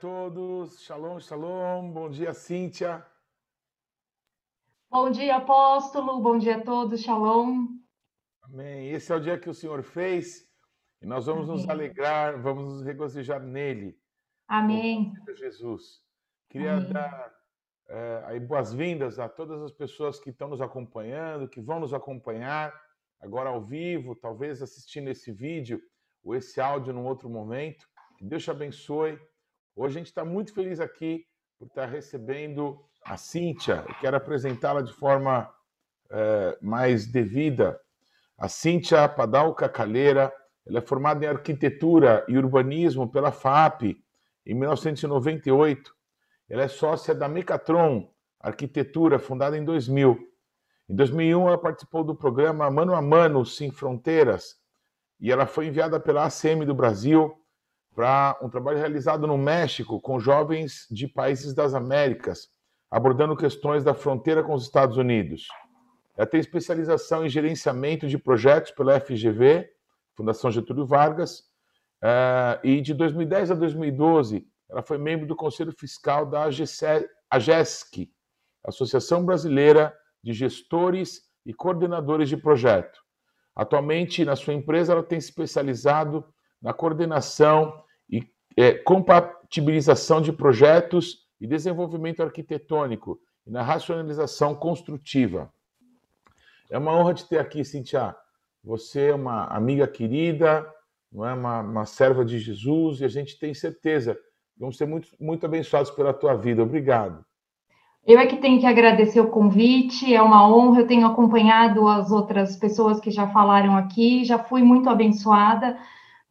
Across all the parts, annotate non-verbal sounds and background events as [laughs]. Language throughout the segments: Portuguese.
todos. Shalom, shalom. Bom dia, Cíntia. Bom dia, apóstolo. Bom dia a todos. Shalom. Amém. Esse é o dia que o Senhor fez e nós vamos Amém. nos alegrar, vamos nos regozijar nele. Amém. Jesus. Queria Amém. dar é, aí boas-vindas a todas as pessoas que estão nos acompanhando, que vão nos acompanhar agora ao vivo, talvez assistindo esse vídeo ou esse áudio num outro momento. Que Deus te abençoe. Hoje a gente está muito feliz aqui por estar recebendo a Cíntia. Eu quero apresentá-la de forma é, mais devida. A Cíntia Padalca Calheira, ela é formada em arquitetura e urbanismo pela FAP em 1998. Ela é sócia da Mecatron Arquitetura, fundada em 2000. Em 2001, ela participou do programa Mano a Mano Sem Fronteiras e ela foi enviada pela ACM do Brasil para um trabalho realizado no México com jovens de países das Américas, abordando questões da fronteira com os Estados Unidos. Ela tem especialização em gerenciamento de projetos pela FGV, Fundação Getúlio Vargas, eh, e de 2010 a 2012 ela foi membro do Conselho Fiscal da AGESC, Associação Brasileira de Gestores e Coordenadores de Projeto. Atualmente, na sua empresa, ela tem se especializado na coordenação é, compatibilização de projetos e desenvolvimento arquitetônico e na racionalização construtiva. É uma honra te ter aqui, Cintia. Você é uma amiga querida, não é uma, uma serva de Jesus e a gente tem certeza vamos ser muito, muito abençoados pela tua vida. Obrigado. Eu é que tenho que agradecer o convite, é uma honra. Eu tenho acompanhado as outras pessoas que já falaram aqui, já fui muito abençoada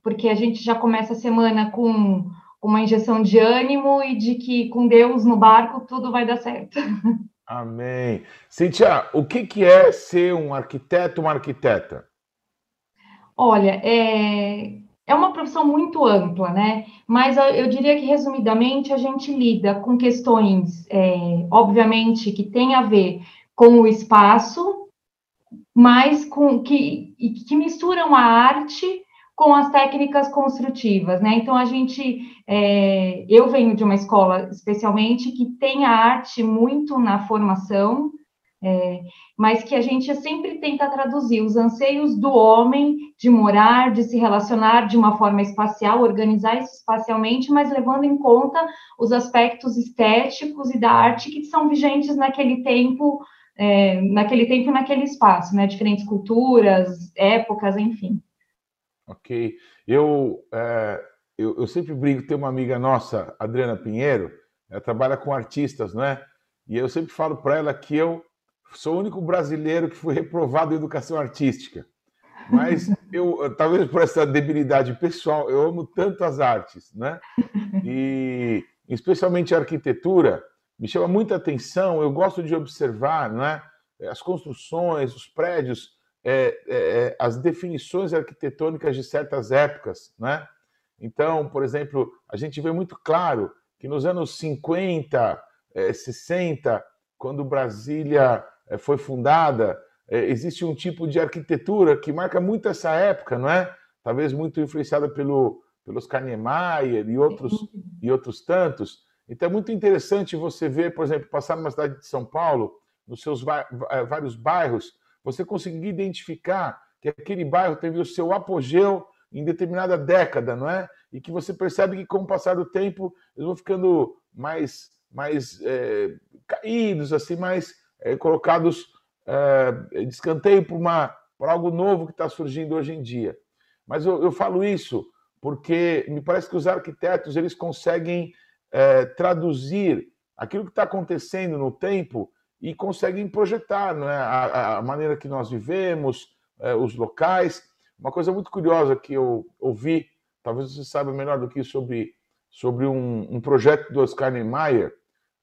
porque a gente já começa a semana com uma injeção de ânimo e de que com Deus no barco tudo vai dar certo. [laughs] Amém. Cintia, o que, que é ser um arquiteto, uma arquiteta? Olha, é, é uma profissão muito ampla, né? Mas eu diria que, resumidamente, a gente lida com questões, é, obviamente, que tem a ver com o espaço, mas com que, que misturam a arte com as técnicas construtivas, né? Então a gente, é, eu venho de uma escola especialmente que tem a arte muito na formação, é, mas que a gente sempre tenta traduzir os anseios do homem de morar, de se relacionar de uma forma espacial, organizar isso espacialmente, mas levando em conta os aspectos estéticos e da arte que são vigentes naquele tempo, é, naquele tempo naquele espaço, né? Diferentes culturas, épocas, enfim. Ok. Eu, é, eu, eu, sempre brinco, tem uma amiga nossa, Adriana Pinheiro, ela trabalha com artistas, né? E eu sempre falo para ela que eu sou o único brasileiro que foi reprovado em educação artística. Mas [laughs] eu, talvez por essa debilidade pessoal, eu amo tanto as artes, né? [laughs] E especialmente a arquitetura, me chama muita atenção, eu gosto de observar, né? As construções, os prédios, é, é, é, as definições arquitetônicas de certas épocas, né? Então, por exemplo, a gente vê muito claro que nos anos 50, 60, é, quando Brasília é, foi fundada, existe um tipo de arquitetura que marca muito essa época, não é? Talvez muito influenciada pelo, pelos Kahnemeyer e outros, e outros tantos. Então é muito interessante você ver, por exemplo, passar numa cidade de São Paulo, nos seus vários bairros, você conseguir identificar que aquele bairro teve o seu apogeu em determinada década, não é? E que você percebe que, com o passar do tempo, eles vão ficando mais, mais é, caídos, assim, mais é, colocados é, de escanteio por algo novo que está surgindo hoje em dia. Mas eu, eu, falo isso porque me parece que os arquitetos eles conseguem é, traduzir aquilo que está acontecendo no tempo e conseguem projetar né, a, a, maneira que nós vivemos, é, os locais. Uma coisa muito curiosa que eu ouvi, talvez você saiba melhor do que sobre, sobre um, um projeto do Oscar Niemeyer,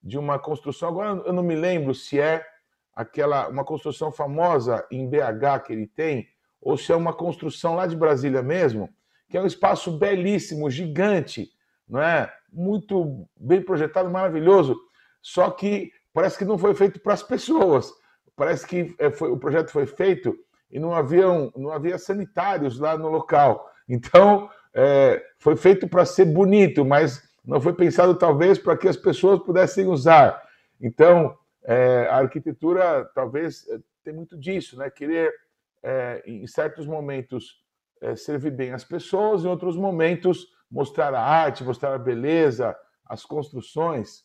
de uma construção, agora eu não me lembro se é aquela uma construção famosa em BH que ele tem, ou se é uma construção lá de Brasília mesmo, que é um espaço belíssimo, gigante, não é? Muito bem projetado, maravilhoso. Só que parece que não foi feito para as pessoas. Parece que é, foi, o projeto foi feito e não havia, não havia sanitários lá no local. Então, é, foi feito para ser bonito, mas não foi pensado talvez para que as pessoas pudessem usar. Então, é, a arquitetura talvez tem muito disso, né? Querer, é, em certos momentos, servir bem as pessoas, em outros momentos, mostrar a arte, mostrar a beleza, as construções.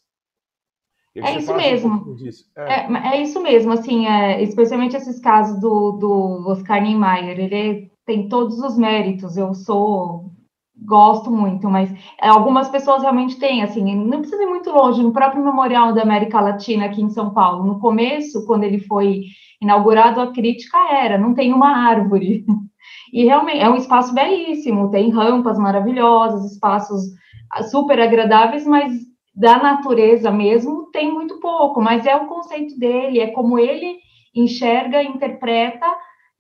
É isso mesmo. Um é. É, é. isso mesmo, assim, é, especialmente esses casos do, do Oscar Niemeyer, ele tem todos os méritos, eu sou, gosto muito, mas algumas pessoas realmente têm, assim, não precisa ir muito longe, no próprio Memorial da América Latina aqui em São Paulo, no começo, quando ele foi inaugurado, a crítica era, não tem uma árvore, [laughs] e realmente é um espaço belíssimo, tem rampas maravilhosas, espaços super agradáveis, mas da natureza mesmo tem muito pouco, mas é o conceito dele, é como ele enxerga, interpreta,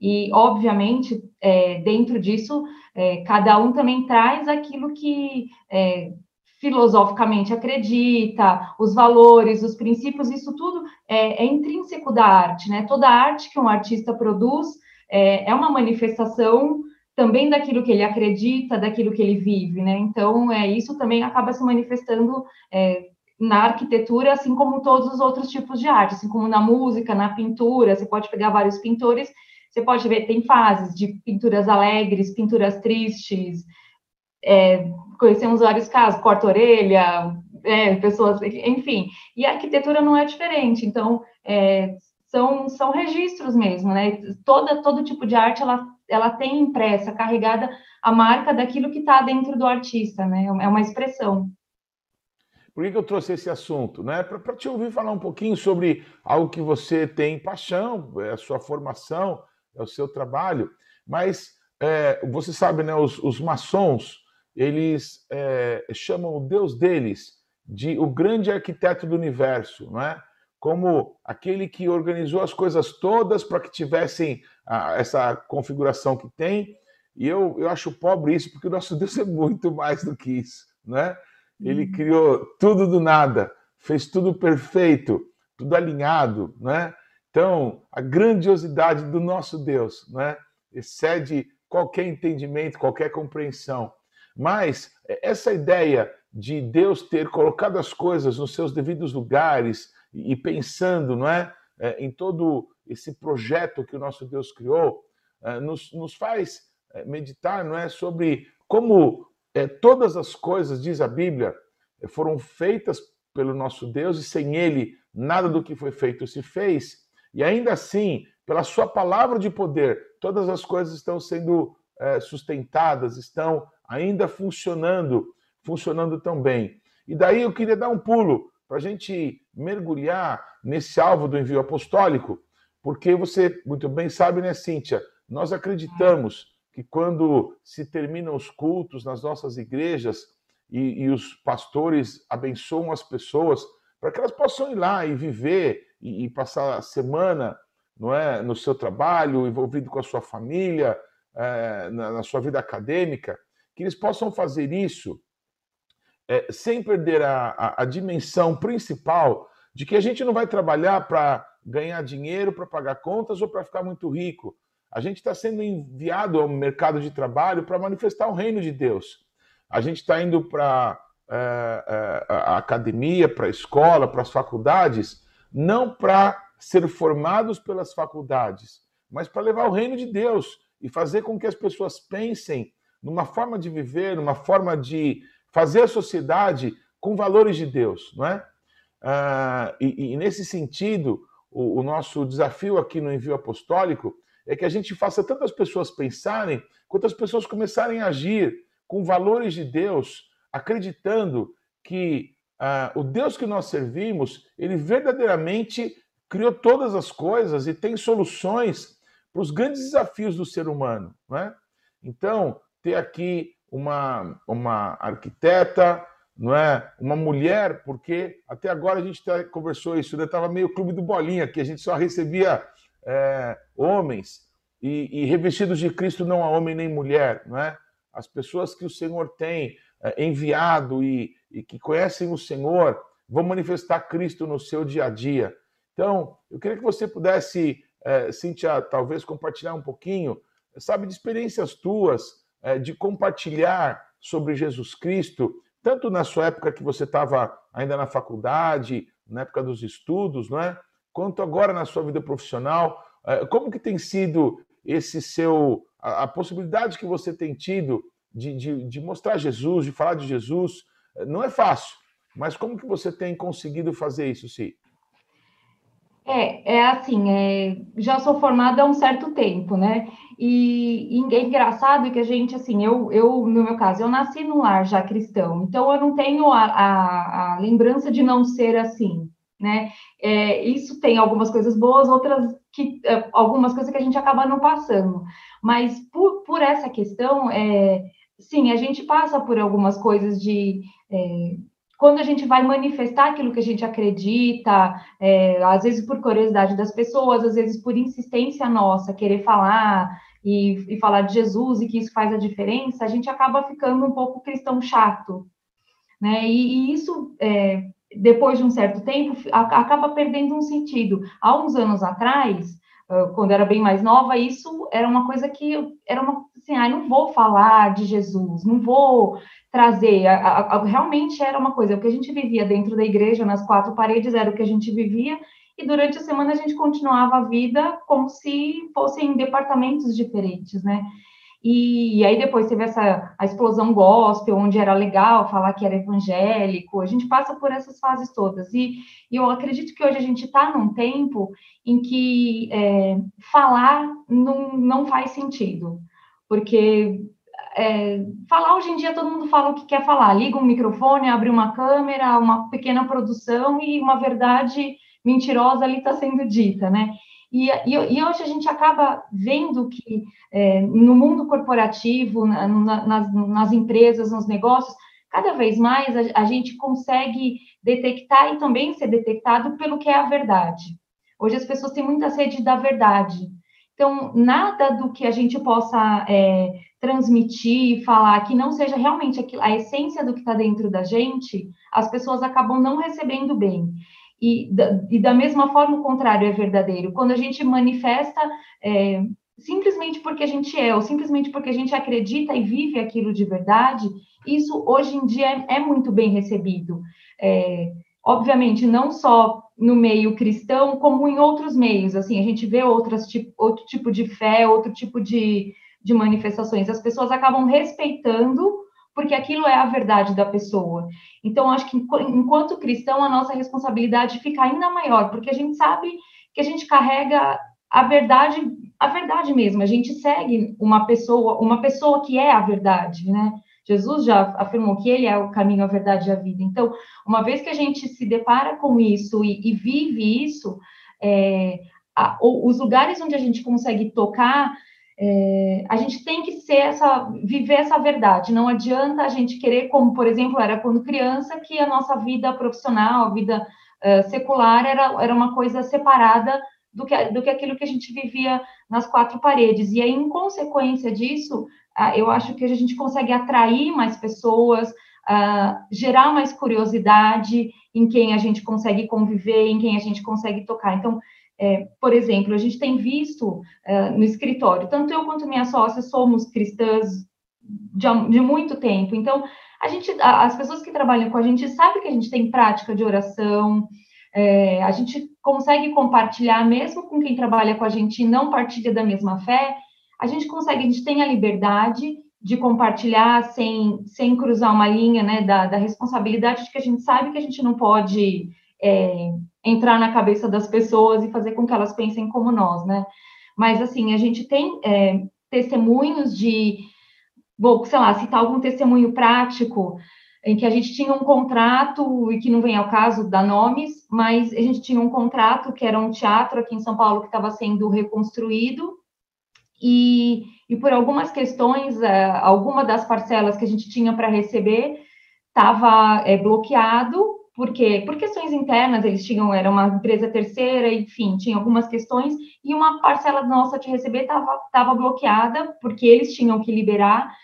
e obviamente é, dentro disso é, cada um também traz aquilo que é, filosoficamente acredita, os valores, os princípios, isso tudo é, é, intrínseco da arte, né? Toda arte que um artista produz é, é uma manifestação também daquilo que ele acredita, daquilo que ele vive, né? Então, é, isso também acaba se manifestando é, na arquitetura, assim como todos os outros tipos de arte, assim como na música, na pintura, você pode pegar vários pintores, você pode ver, tem fases de pinturas alegres, pinturas tristes, é, conhecemos vários casos, corta-orelha, é, pessoas, enfim, e a arquitetura não é diferente, então, é, são, são registros mesmo, né? Toda, todo tipo de arte, ela, ela tem impressa, carregada a marca daquilo que está dentro do artista, né? É uma expressão. Por que, eu trouxe esse assunto? Né? Para te ouvir falar um pouquinho sobre algo que você tem paixão, é a sua formação, é o seu trabalho, mas é, você sabe, né, os, os maçons, eles é, chamam o Deus deles de o grande arquiteto do universo, não é? como aquele que organizou as coisas todas para que tivessem a, essa configuração que tem. E eu, eu acho pobre isso, porque o nosso Deus é muito mais do que isso. Né? Ele uhum. criou tudo do nada, fez tudo perfeito, tudo alinhado. Né? Então, a grandiosidade do nosso Deus né? excede qualquer entendimento, qualquer compreensão. Mas essa ideia de Deus ter colocado as coisas nos seus devidos lugares, e pensando não é, é, em todo esse projeto que o nosso Deus criou, é, nos, nos faz é, meditar não é, sobre como todas as coisas, diz a Bíblia, foram feitas pelo nosso Deus e sem Ele nada do que foi feito se fez, e ainda assim, pela Sua palavra de poder, todas as coisas estão sendo sustentadas, estão ainda funcionando, funcionando tão bem. E daí eu queria dar um pulo para a gente mergulhar nesse alvo do envio apostólico, porque você muito bem sabe, né, Cíntia? Nós acreditamos que quando se terminam os cultos nas nossas igrejas e, e os pastores abençoam as pessoas para que elas possam ir lá e viver e, e, passar a semana não é, no seu trabalho, envolvido com a sua família, é, na, na sua vida acadêmica, que eles possam fazer isso é, sem perder a, a, a dimensão principal de que a gente não vai trabalhar para ganhar dinheiro, para pagar contas ou para ficar muito rico. A gente está sendo enviado ao mercado de trabalho para manifestar o reino de Deus. A gente está indo para é, é, a academia, para a escola, para as faculdades, não para ser formados pelas faculdades, mas para levar o reino de Deus e fazer com que as pessoas pensem numa forma de viver, numa forma de fazer a sociedade com valores de Deus, não é? Ah, e, e, nesse sentido, o, o, nosso desafio aqui no envio apostólico é que a gente faça tantas pessoas pensarem, quanto as pessoas começarem a agir com valores de Deus, acreditando que ah, o Deus que nós servimos, ele verdadeiramente criou todas as coisas e tem soluções para os grandes desafios do ser humano, não é? Então, ter aqui uma, uma arquiteta, não é? Uma mulher, porque até agora a gente tá, conversou isso, estava né? meio clube do bolinha, que a gente só recebia é, homens e, e, revestidos de Cristo não há homem nem mulher, não é? As pessoas que o Senhor tem é, enviado e, e que conhecem o Senhor vão manifestar Cristo no seu dia a dia. Então, eu queria que você pudesse, é, Cíntia, talvez compartilhar um pouquinho, sabe, de experiências tuas, é, de compartilhar sobre Jesus Cristo, tanto na sua época que você estava ainda na faculdade, na época dos estudos, não é? Quanto agora na sua vida profissional, é, como que tem sido esse seu a, a possibilidade que você tem tido de, de, de, mostrar Jesus, de falar de Jesus? Não é fácil, mas como que você tem conseguido fazer isso, sim? É, é assim, é, já sou formada há um certo tempo, né? E, e, é engraçado que a gente, assim, eu, eu, no meu caso, eu nasci num lar já cristão, então eu não tenho a, a, a lembrança de não ser assim, né? É, isso tem algumas coisas boas, outras que, é, algumas coisas que a gente acaba não passando, mas por, por essa questão, é, sim, a gente passa por algumas coisas de é, quando a gente vai manifestar aquilo que a gente acredita, é, às vezes por curiosidade das pessoas, às vezes por insistência nossa, querer falar e, e, falar de Jesus e que isso faz a diferença, a gente acaba ficando um pouco cristão chato, né? E, e isso, é, depois de um certo tempo, a, acaba perdendo um sentido. Há uns anos atrás, quando era bem mais nova, isso era uma coisa que era uma assim, ah, não vou falar de Jesus, não vou trazer. A, a, a, realmente era uma coisa, o que a gente vivia dentro da igreja, nas quatro paredes, era o que a gente vivia, e durante a semana a gente continuava a vida como se fossem departamentos diferentes, né? E, e, aí depois teve essa a explosão gospel, onde era legal falar que era evangélico. A gente passa por essas fases todas. E, e eu acredito que hoje a gente está num tempo em que é, falar não, não faz sentido. Porque é, falar hoje em dia todo mundo fala o que quer falar, liga um microfone, abre uma câmera, uma pequena produção e uma verdade mentirosa ali está sendo dita, né? E, e, e, hoje a gente acaba vendo que é, no mundo corporativo, na, na, nas, nas, empresas, nos negócios, cada vez mais a, a, gente consegue detectar e também ser detectado pelo que é a verdade. Hoje as pessoas têm muita sede da verdade. Então, nada do que a gente possa é, transmitir, falar, que não seja realmente a essência do que está dentro da gente, as pessoas acabam não recebendo bem. E da, e da mesma forma, o contrário é verdadeiro. Quando a gente manifesta é, simplesmente porque a gente é, ou simplesmente porque a gente acredita e vive aquilo de verdade, isso hoje em dia é, é muito bem recebido. É, obviamente, não só no meio cristão, como em outros meios. Assim, a gente vê outras, tipo, outro tipo de fé, outro tipo de, de manifestações. As pessoas acabam respeitando porque aquilo é a verdade da pessoa. Então, acho que enquanto cristão, a nossa responsabilidade fica ainda maior, porque a gente sabe que a gente carrega a verdade, a verdade mesmo. A gente segue uma pessoa, uma pessoa que é a verdade, né? Jesus já afirmou que ele é o caminho, a verdade e a vida. Então, uma vez que a gente se depara com isso e, e vive isso, é, a, os lugares onde a gente consegue tocar é, a gente tem que ser essa, viver essa verdade. Não adianta a gente querer, como por exemplo era quando criança, que a nossa vida profissional, a vida uh, secular era, era uma coisa separada do que, do que aquilo que a gente vivia nas quatro paredes. E aí, em consequência disso, uh, eu acho que a gente consegue atrair mais pessoas, uh, gerar mais curiosidade em quem a gente consegue conviver, em quem a gente consegue tocar. Então, é, por exemplo, a gente tem visto é, no escritório, tanto eu quanto minha sócia somos cristãs de, de, muito tempo, então a gente, as pessoas que trabalham com a gente sabem que a gente tem prática de oração, é, a gente consegue compartilhar, mesmo com quem trabalha com a gente e não partilha da mesma fé, a gente consegue, a gente tem a liberdade de compartilhar sem, sem cruzar uma linha né, da, da responsabilidade de que a gente sabe que a gente não pode é, entrar na cabeça das pessoas e fazer com que elas pensem como nós, né? Mas, assim, a gente tem é, testemunhos de, vou, sei lá, citar algum testemunho prático, em que a gente tinha um contrato, e que não vem ao caso dar nomes, mas a gente tinha um contrato que era um teatro aqui em São Paulo que estava sendo reconstruído, e, e por algumas questões, é, alguma das parcelas que a gente tinha para receber estava é, bloqueado, porque por questões internas eles tinham era uma empresa terceira, enfim, tinha algumas questões e uma parcela nossa de receber estava tava bloqueada porque eles tinham que liberar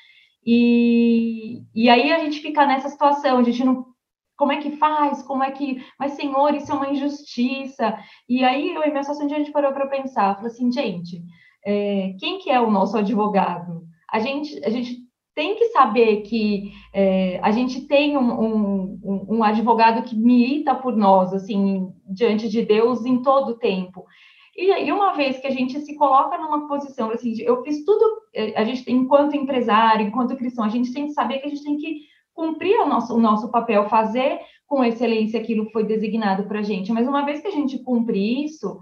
e, e aí a gente fica nessa situação, a gente não como é que faz, como é que, mas senhor, isso é uma injustiça. E aí eu e minha sócia, a gente parou para pensar, falou assim, gente, é, quem que é o nosso advogado? A gente, a gente tem que saber que é, a gente tem um, um, um, advogado que milita por nós, assim, diante de Deus em todo o tempo. E, e uma vez que a gente se coloca numa posição, assim, eu fiz tudo, é, a gente, enquanto empresário, enquanto cristão, a gente tem que saber que a gente tem que cumprir o nosso, o nosso papel, fazer com excelência aquilo que foi designado para a gente. Mas uma vez que a gente cumpre isso,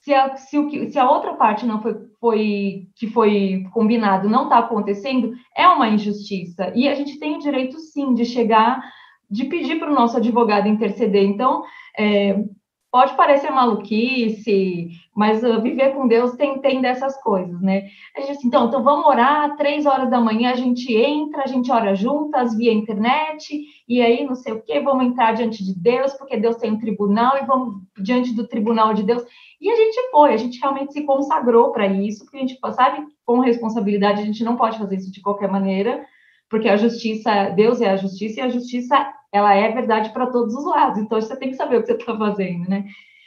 se a, se, o, se a outra parte não foi, foi que foi combinado não está acontecendo, é uma injustiça. E a gente tem o direito, sim, de chegar, de pedir para o nosso advogado interceder. Então, é, pode parecer maluquice, mas uh, viver com Deus tem, tem dessas coisas, né? A gente, então, então, vamos orar, três horas da manhã a gente entra, a gente ora juntas via internet, e aí não sei o quê, vamos entrar diante de Deus, porque Deus tem um tribunal, e vamos diante do tribunal de Deus. E a gente foi, a gente realmente se consagrou para isso, porque a gente sabe, com responsabilidade, a gente não pode fazer isso de qualquer maneira, porque a justiça, Deus é a justiça, e a justiça ela é verdade para todos os lados. Então você tem que saber o que você está fazendo, né?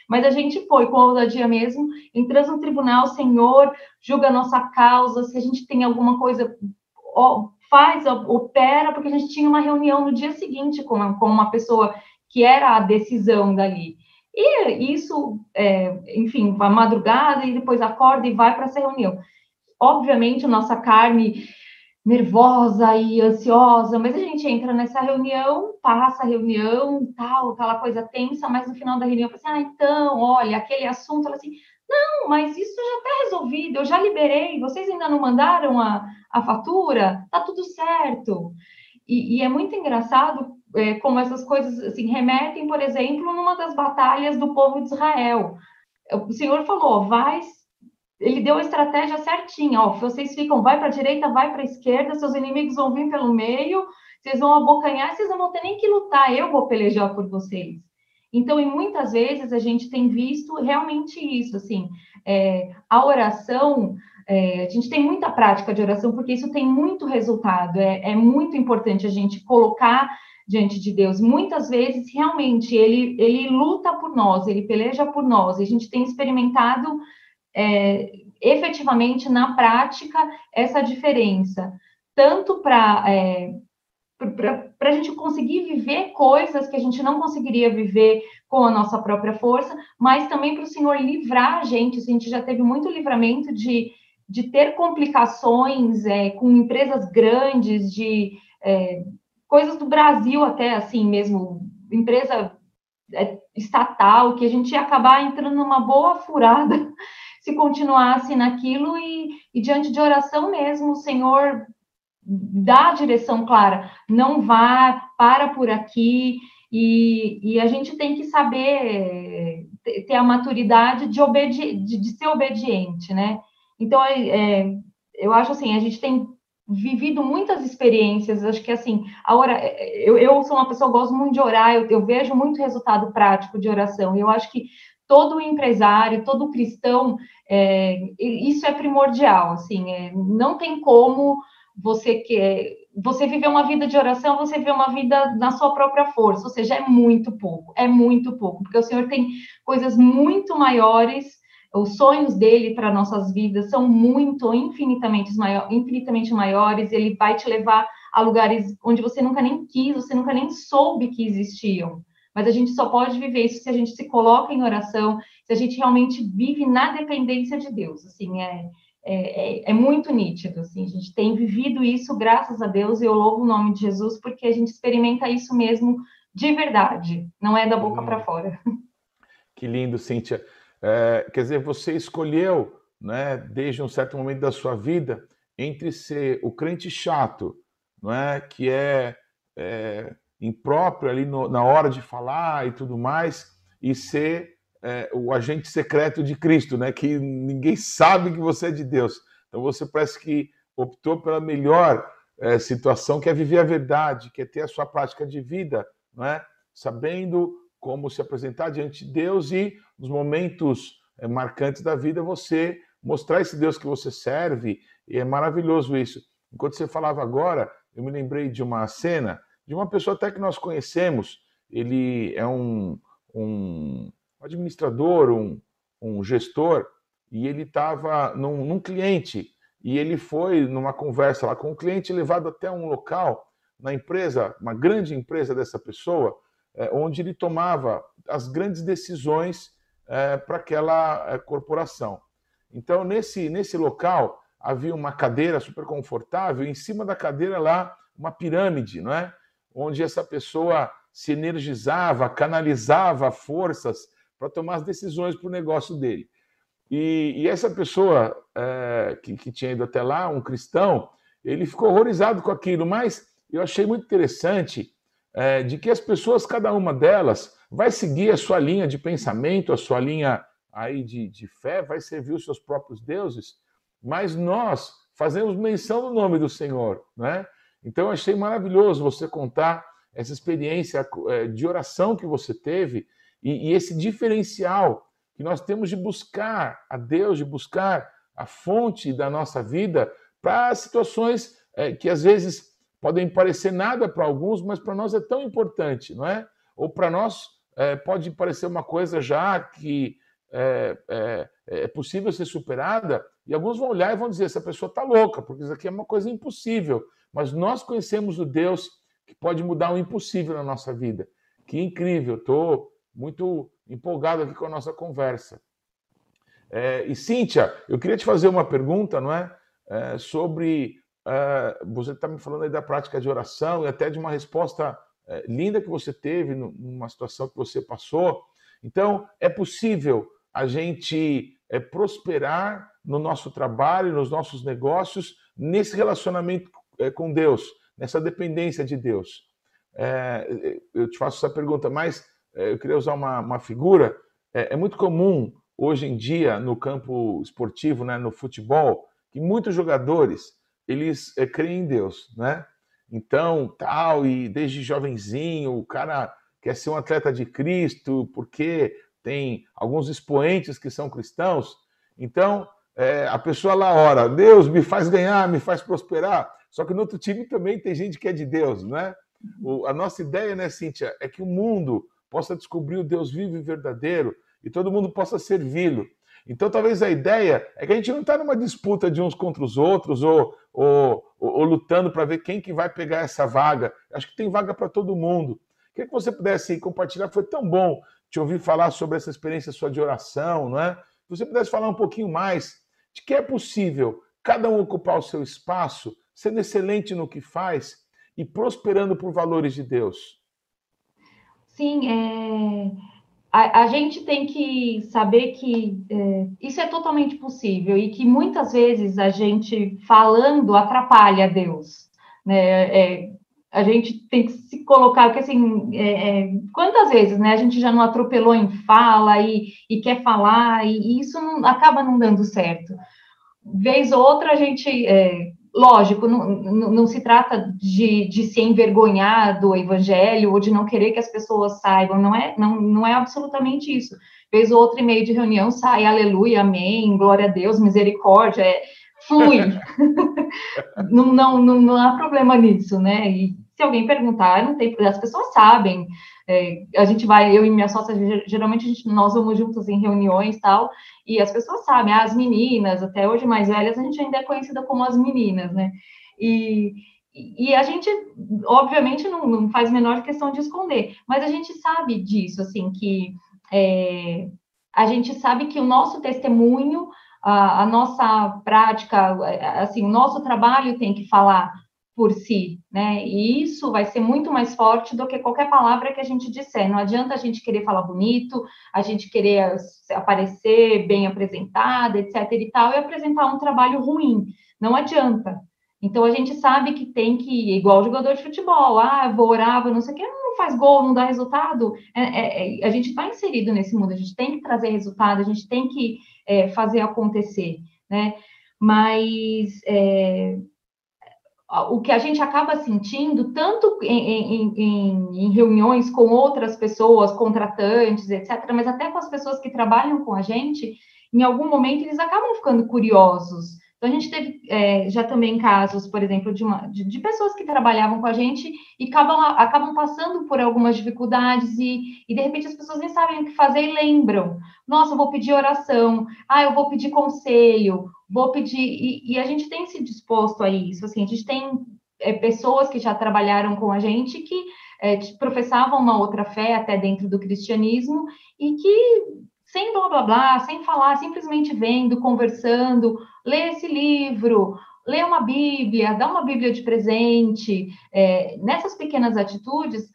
Mas a gente foi com a ousadia mesmo, entramos no tribunal, Senhor, julga a nossa causa, se a gente tem alguma coisa, faz, opera, porque a gente tinha uma reunião no dia seguinte com uma, com uma pessoa que era a decisão dali. E isso, é, enfim, a madrugada e depois acorda e vai para essa reunião. Obviamente, a nossa carne nervosa e ansiosa, mas a gente entra nessa reunião, passa a reunião, tal, aquela coisa tensa, mas no final da reunião assim, ah, então, olha, aquele assunto, fala assim, não, mas isso já está resolvido, eu já liberei, vocês ainda não mandaram a, a fatura, tá tudo certo. E, e é muito engraçado é, como essas coisas assim, remetem, por exemplo, numa das batalhas do povo de Israel. O Senhor falou, vai ele deu a estratégia certinha, ó, vocês ficam, vai para a direita, vai para a esquerda, seus inimigos vão vir pelo meio, vocês vão abocanhar, vocês não vão ter nem que lutar, eu vou pelejar por vocês. Então, e muitas vezes a gente tem visto realmente isso, assim, é, a oração, é, a gente tem muita prática de oração, porque isso tem muito resultado, é, é muito importante a gente colocar diante de Deus. Muitas vezes, realmente, ele, ele luta por nós, ele peleja por nós, a gente tem experimentado é, efetivamente, na prática, essa diferença, tanto para é, para a gente conseguir viver coisas que a gente não conseguiria viver com a nossa própria força, mas também para o Senhor livrar a gente. A gente já teve muito livramento de, de ter complicações é, com empresas grandes, de é, coisas do Brasil até assim mesmo, empresa é, estatal, que a gente ia acabar entrando numa boa furada se continuasse naquilo e, e diante de oração mesmo, o Senhor dá a direção clara, não vá, para por aqui, e, e a gente tem que saber ter a maturidade de, obedi de, de ser obediente, né? Então, é, é, eu acho assim, a gente tem vivido muitas experiências, acho que assim, a hora, eu, eu sou uma pessoa que gosto muito de orar, eu, eu vejo muito resultado prático de oração, e eu acho que todo empresário, todo cristão, é, isso é primordial, assim, é, não tem como você quer você viver uma vida de oração, você viver uma vida na sua própria força, ou seja, é muito pouco, é muito pouco, porque o Senhor tem coisas muito maiores, os sonhos dele para nossas vidas são muito, infinitamente, maior, infinitamente maiores, ele vai te levar a lugares onde você nunca nem quis, você nunca nem soube que existiam. Mas a gente só pode viver isso se a gente se coloca em oração, se a gente realmente vive na dependência de Deus. Assim, é, é, é, é muito nítido. Assim, a gente tem vivido isso, graças a Deus, e eu louvo o nome de Jesus, porque a gente experimenta isso mesmo de verdade, não é da boca para fora. [laughs] Que lindo, Cíntia. É, quer dizer, você escolheu, né, desde um certo momento da sua vida, entre ser o crente chato, não é, que é, é impróprio ali no, na hora de falar e tudo mais, e ser é, o agente secreto de Cristo, né? Que ninguém sabe que você é de Deus. Então você parece que optou pela melhor é, situação, que é viver a verdade, que é ter a sua prática de vida, não é? Sabendo como se apresentar diante de Deus e nos momentos é, marcantes da vida você mostrar esse Deus que você serve. E é maravilhoso isso. Enquanto você falava agora, eu me lembrei de uma cena de uma pessoa até que nós conhecemos. Ele é um, um administrador, um, um gestor, e ele estava num, num, cliente e ele foi numa conversa lá com o cliente, levado até um local na empresa, uma grande empresa dessa pessoa, é, onde ele tomava as grandes decisões é, para aquela é, corporação. Então, nesse, nesse local, havia uma cadeira super confortável, e em cima da cadeira lá, uma pirâmide, não é? Onde essa pessoa se energizava, canalizava forças para tomar as decisões para o negócio dele. E, e essa pessoa é, que, que tinha ido até lá, um cristão, ele ficou horrorizado com aquilo, mas eu achei muito interessante é, de que as pessoas, cada uma delas, vai seguir a sua linha de pensamento, a sua linha aí de, de fé, vai servir os seus próprios deuses, mas nós fazemos menção do nome do Senhor, né? Então eu achei maravilhoso você contar essa experiência é, de oração que você teve e, e esse diferencial que nós temos de buscar a Deus, de buscar a fonte da nossa vida para situações é, que às vezes podem parecer nada para alguns, mas para nós é tão importante, não é? Ou para nós é, pode parecer uma coisa já que é, é, é, possível ser superada, e alguns vão olhar e vão dizer: essa pessoa está louca, porque isso aqui é uma coisa impossível. Mas nós conhecemos o Deus que pode mudar o impossível na nossa vida. Que incrível, estou muito empolgado aqui com a nossa conversa. É, e Cíntia, eu queria te fazer uma pergunta, não é? é sobre. É, você está me falando aí da prática de oração e até de uma resposta é, linda que você teve numa situação que você passou. Então, é possível a gente é, prosperar no nosso trabalho, nos nossos negócios, nesse relacionamento com Deus, nessa dependência de Deus. É, eu te faço essa pergunta, mas é, eu queria usar uma, uma figura. É, é, muito comum hoje em dia no campo esportivo, né, no futebol, que muitos jogadores eles é, creem em Deus, né? Então, tal, e desde jovenzinho, o cara quer ser um atleta de Cristo, porque tem alguns expoentes que são cristãos. Então, é, a pessoa lá ora, Deus me faz ganhar, me faz prosperar. Só que no outro time também tem gente que é de Deus, né? O, a nossa ideia, né, Cíntia, é que o mundo possa descobrir o Deus vivo e verdadeiro e todo mundo possa servi-lo. Então, talvez a ideia é que a gente não está numa disputa de uns contra os outros ou, ou, ou, ou lutando para ver quem que vai pegar essa vaga. Acho que tem vaga para todo mundo. Queria que você pudesse compartilhar, foi tão bom te ouvir falar sobre essa experiência sua de oração, não é? Se você pudesse falar um pouquinho mais de que é possível cada um ocupar o seu espaço, sendo excelente no que faz e prosperando por valores de Deus. Sim, é... a, a, gente tem que saber que é, isso é totalmente possível e que muitas vezes a gente falando atrapalha Deus. Né? É, a gente tem que se colocar, porque assim, é, é, quantas vezes né, a gente já não atropelou em fala e, e quer falar, e, e isso não, acaba não dando certo. Vez ou outra a gente é, lógico, não, não, não, se trata de, de se envergonhar do evangelho ou de não querer que as pessoas saibam, não é, não, não é absolutamente isso. Fez outro e-mail de reunião, sai, aleluia, amém, glória a Deus, misericórdia, é, flui. [laughs] [laughs] não, não, não, não há problema nisso, né? E se alguém perguntar, não tem, as pessoas sabem. É, a gente vai, eu e minha sócia, geralmente gente, nós vamos juntos em reuniões tal, e as pessoas sabem, ah, as meninas, até hoje mais velhas, a gente ainda é conhecida como as meninas, né? E, e a gente, obviamente, não, não faz menor questão de esconder, mas a gente sabe disso, assim, que é, a gente sabe que o nosso testemunho, a, a nossa prática, assim, o nosso trabalho tem que falar por si, né? E isso vai ser muito mais forte do que qualquer palavra que a gente disser. Não adianta a gente querer falar bonito, a gente querer aparecer bem apresentada, etc. e tal, e apresentar um trabalho ruim. Não adianta. Então a gente sabe que tem que, igual jogador de futebol, ah, vou orar, vou não sei o que, não faz gol, não dá resultado. É, é, é a gente está inserido nesse mundo, a gente tem que trazer resultado, a gente tem que é, fazer acontecer, né? Mas é, o que a gente acaba sentindo, tanto em, em, em, reuniões com outras pessoas, contratantes, etc., mas até com as pessoas que trabalham com a gente, em algum momento eles acabam ficando curiosos. Então, a gente teve é, já também casos, por exemplo, de, uma, de, de, pessoas que trabalhavam com a gente e acabam, acabam passando por algumas dificuldades e, e, de repente, as pessoas nem sabem o que fazer e lembram. Nossa, eu vou pedir oração, ah, eu vou pedir conselho, vou pedir... E, e a gente tem se disposto a isso, assim, a gente tem é, pessoas que já trabalharam com a gente que é, professavam uma outra fé até dentro do cristianismo e que sem blá blá blá, sem falar, simplesmente vendo, conversando, lê esse livro, lê uma Bíblia, dá uma Bíblia de presente. É, nessas pequenas atitudes,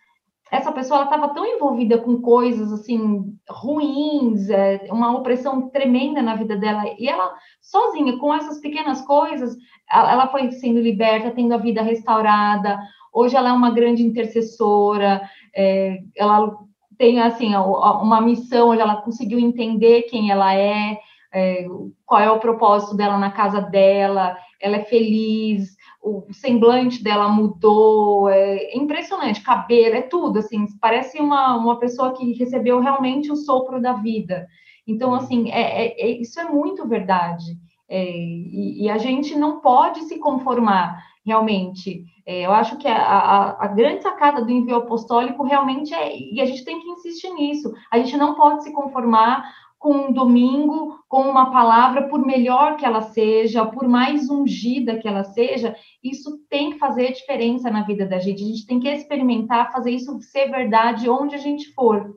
essa pessoa estava tão envolvida com coisas assim ruins, é, uma opressão tremenda na vida dela, e ela sozinha, com essas pequenas coisas, ela foi sendo liberta, tendo a vida restaurada. Hoje ela é uma grande intercessora, é, ela tem assim uma missão, ela conseguiu entender quem ela é, é, qual é o propósito dela na casa dela, ela é feliz, o semblante dela mudou, é impressionante, cabelo, é tudo, assim, parece uma, uma pessoa que recebeu realmente o sopro da vida. Então, assim, é, é, é isso é muito verdade. É, e, e, a gente não pode se conformar, realmente. É, eu acho que a, a, a, grande sacada do envio apostólico realmente é, e a gente tem que insistir nisso, a gente não pode se conformar com um domingo, com uma palavra, por melhor que ela seja, por mais ungida que ela seja, isso tem que fazer diferença na vida da gente. A gente tem que experimentar fazer isso ser verdade onde a gente for.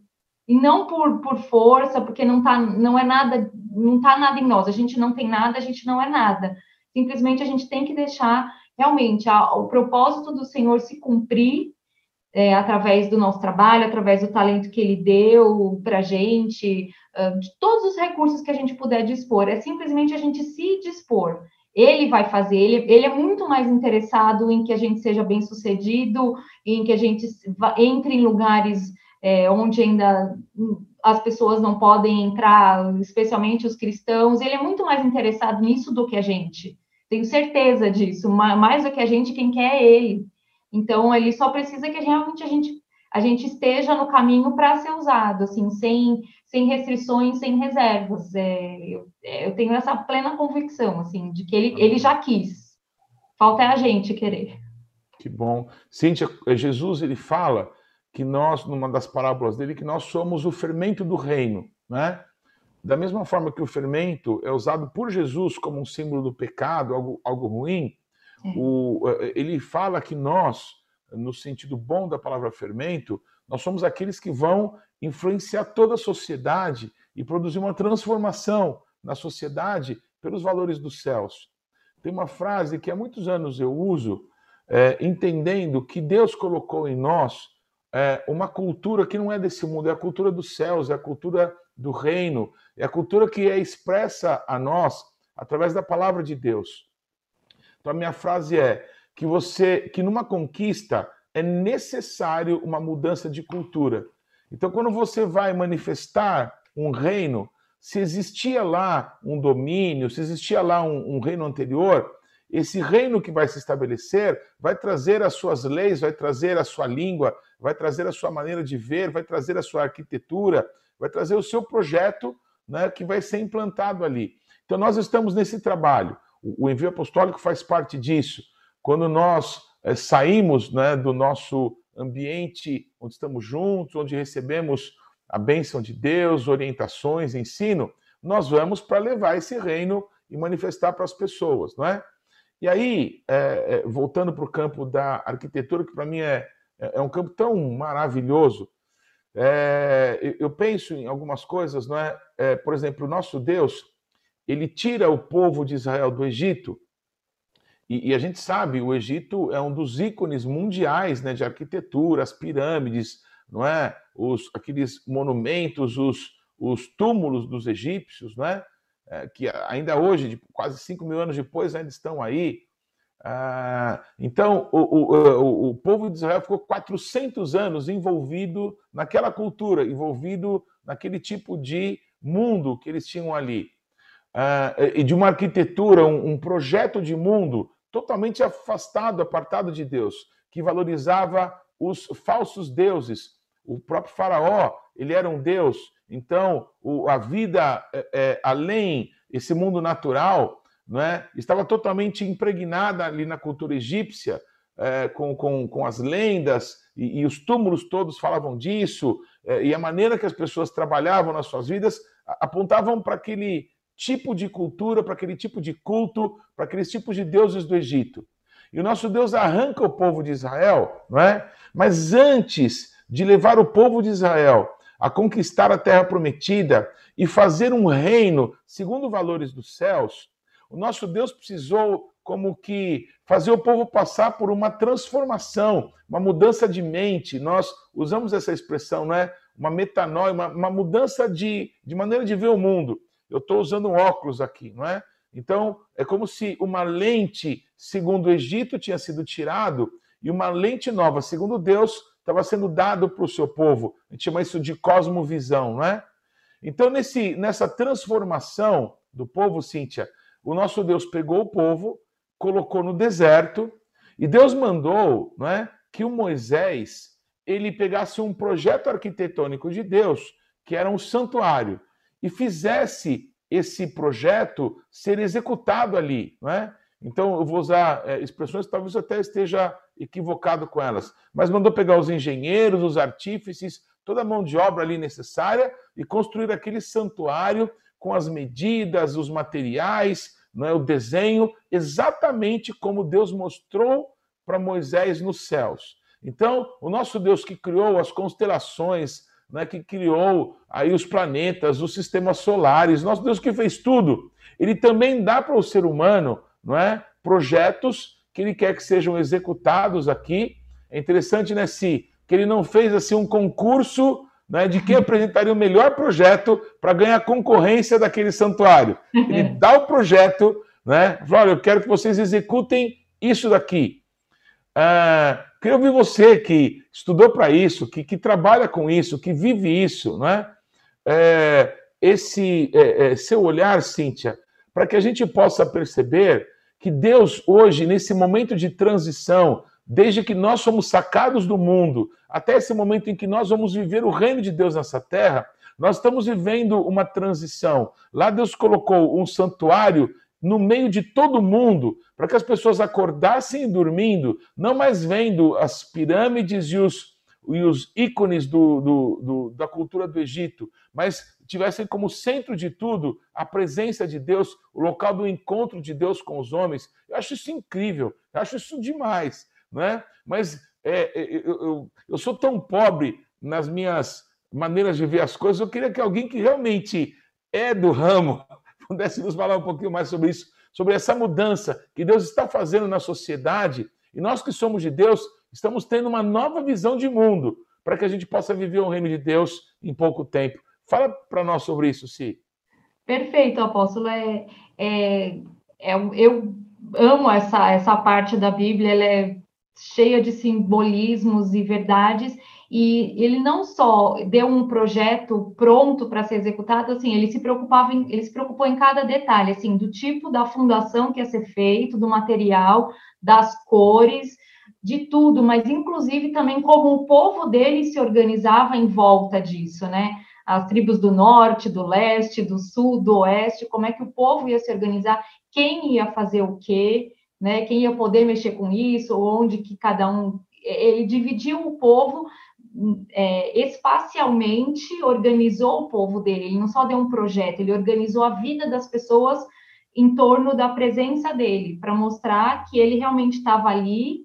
E não por, por força, porque não tá, não é nada, não tá nada em nós. A gente não tem nada, a gente não é nada. Simplesmente a gente tem que deixar realmente a, o propósito do Senhor se cumprir é, através do nosso trabalho, através do talento que Ele deu para gente, de todos os recursos que a gente puder dispor. É simplesmente a gente se dispor. Ele vai fazer, ele, ele é muito mais interessado em que a gente seja bem sucedido, em que a gente entre em lugares é, onde ainda as pessoas não podem entrar, especialmente os cristãos. Ele é muito mais interessado nisso do que a gente. Tenho certeza disso. Mais do que a gente, quem quer é ele. Então, ele só precisa que realmente a gente a gente esteja no caminho para ser usado, assim, sem, sem restrições, sem reservas. É, eu, é, eu, tenho essa plena convicção, assim, de que ele, ele já quis. Falta é a gente querer. Que bom. Cíntia, Jesus, ele fala que nós, numa das parábolas dele, que nós somos o fermento do reino, né? Da mesma forma que o fermento é usado por Jesus como um símbolo do pecado, algo, algo ruim, é. o, ele fala que nós no sentido bom da palavra fermento, nós somos aqueles que vão influenciar toda a sociedade e produzir uma transformação na sociedade pelos valores dos céus. Tem uma frase que há muitos anos eu uso, é, entendendo que Deus colocou em nós é, uma cultura que não é desse mundo, é a cultura dos céus, é a cultura do reino, é a cultura que é expressa a nós através da palavra de Deus. Então a minha frase é: que você que numa conquista é necessário uma mudança de cultura. Então, quando você vai manifestar um reino, se existia lá um domínio, se existia lá um, um reino anterior, esse reino que vai se estabelecer vai trazer as suas leis, vai trazer a sua língua, vai trazer a sua maneira de ver, vai trazer a sua arquitetura, vai trazer o seu projeto né, que vai ser implantado ali. Então, nós estamos nesse trabalho. O envio apostólico faz parte disso. Quando nós é, saímos né, do nosso ambiente onde estamos juntos, onde recebemos a bênção de Deus, orientações, ensino, nós vamos para levar esse reino e manifestar para as pessoas, não é? E aí, é, é, voltando para o campo da arquitetura, que para mim é, é um campo tão maravilhoso, é, eu penso em algumas coisas, não é? é? Por exemplo, o nosso Deus, ele tira o povo de Israel do Egito e, e, a gente sabe, o Egito é um dos ícones mundiais né, de arquitetura, as pirâmides, não é? Os, aqueles monumentos, os, os túmulos dos egípcios, não é? é que ainda hoje, quase 5 mil anos depois, ainda estão aí. Ah, então, o, o, o, povo de Israel ficou 400 anos envolvido naquela cultura, envolvido naquele tipo de mundo que eles tinham ali. Ah, e de uma arquitetura, um, um projeto de mundo totalmente afastado, apartado de Deus, que valorizava os falsos deuses. O próprio Faraó, ele era um deus, então o, a vida é, é, além esse mundo natural não é? estava totalmente impregnada ali na cultura egípcia, é, com, com, com as lendas, e, e, os túmulos todos falavam disso, é, e a maneira que as pessoas trabalhavam nas suas vidas apontavam para aquele tipo de cultura, para aquele tipo de culto, para aqueles tipos de deuses do Egito. E o nosso Deus arranca o povo de Israel, não é? Mas antes de levar o povo de Israel a conquistar a terra prometida e fazer um reino segundo valores dos céus, o nosso Deus precisou como que fazer o povo passar por uma transformação, uma mudança de mente. Nós usamos essa expressão, não é? Uma metanoia, uma, uma mudança de, de maneira de ver o mundo. Eu estou usando um óculos aqui, não é? Então, é como se uma lente, segundo o Egito, tinha sido tirado e uma lente nova, segundo Deus, estava sendo dado para o seu povo. A gente chama isso de cosmovisão, não é? Então, nesse, nessa transformação do povo, Cíntia, o nosso Deus pegou o povo, colocou no deserto, e Deus mandou não é, que o Moisés ele pegasse um projeto arquitetônico de Deus, que era um santuário, e fizesse esse projeto ser executado ali, não é? Então, eu vou usar é, expressões que talvez até esteja equivocado com elas, mas mandou pegar os engenheiros, os artífices, toda a mão de obra ali necessária e construir aquele santuário com as medidas, os materiais, é o desenho, exatamente como Deus mostrou para Moisés nos céus. Então, o nosso Deus que criou as constelações, né, que criou aí os planetas, os sistemas solares, nosso Deus que fez tudo, ele também dá para o ser humano não é, projetos que ele quer que sejam executados aqui. É interessante, né, Si, que ele não fez assim um concurso né, de quem apresentaria o melhor projeto para ganhar concorrência daquele santuário. Ele dá o projeto, né? Olha, eu quero que vocês executem isso daqui. Ah, queria ouvir você que estudou para isso, que, que, trabalha com isso, que vive isso, não é? é esse é, é, seu olhar, Cíntia, para que a gente possa perceber que Deus, hoje, nesse momento de transição, desde que nós somos sacados do mundo até esse momento em que nós vamos viver o reino de Deus nessa terra, nós estamos vivendo uma transição. Lá Deus colocou um santuário no meio de todo mundo, para que as pessoas acordassem dormindo, não mais vendo as pirâmides e os, e os ícones do, do, do, da cultura do Egito, mas tivessem como centro de tudo a presença de Deus, o local do encontro de Deus com os homens. Eu acho isso incrível, eu acho isso demais, né? Mas é, é eu, eu, eu sou tão pobre nas minhas maneiras de ver as coisas, eu queria que alguém que realmente é do ramo [laughs] pudesse nos falar um pouquinho mais sobre isso, sobre essa mudança que Deus está fazendo na sociedade. E nós que somos de Deus, estamos tendo uma nova visão de mundo para que a gente possa viver o reino de Deus em pouco tempo. Fala para nós sobre isso, Si. Perfeito, apóstolo. É, é, é, eu amo essa, essa parte da Bíblia, ela é cheia de simbolismos e verdades, e ele não só deu um projeto pronto para ser executado, assim, ele se preocupava em, ele se preocupou em cada detalhe, assim, do tipo da fundação que ia ser feito, do material, das cores, de tudo, mas inclusive também como o povo dele se organizava em volta disso, né? As tribos do norte, do leste, do sul, do oeste, como é que o povo ia se organizar, quem ia fazer o quê, né? Quem ia poder mexer com isso, onde que cada um ele dividiu o povo é, espacialmente organizou o povo dele. Ele não só deu um projeto, ele organizou a vida das pessoas em torno da presença dele, para mostrar que ele realmente estava ali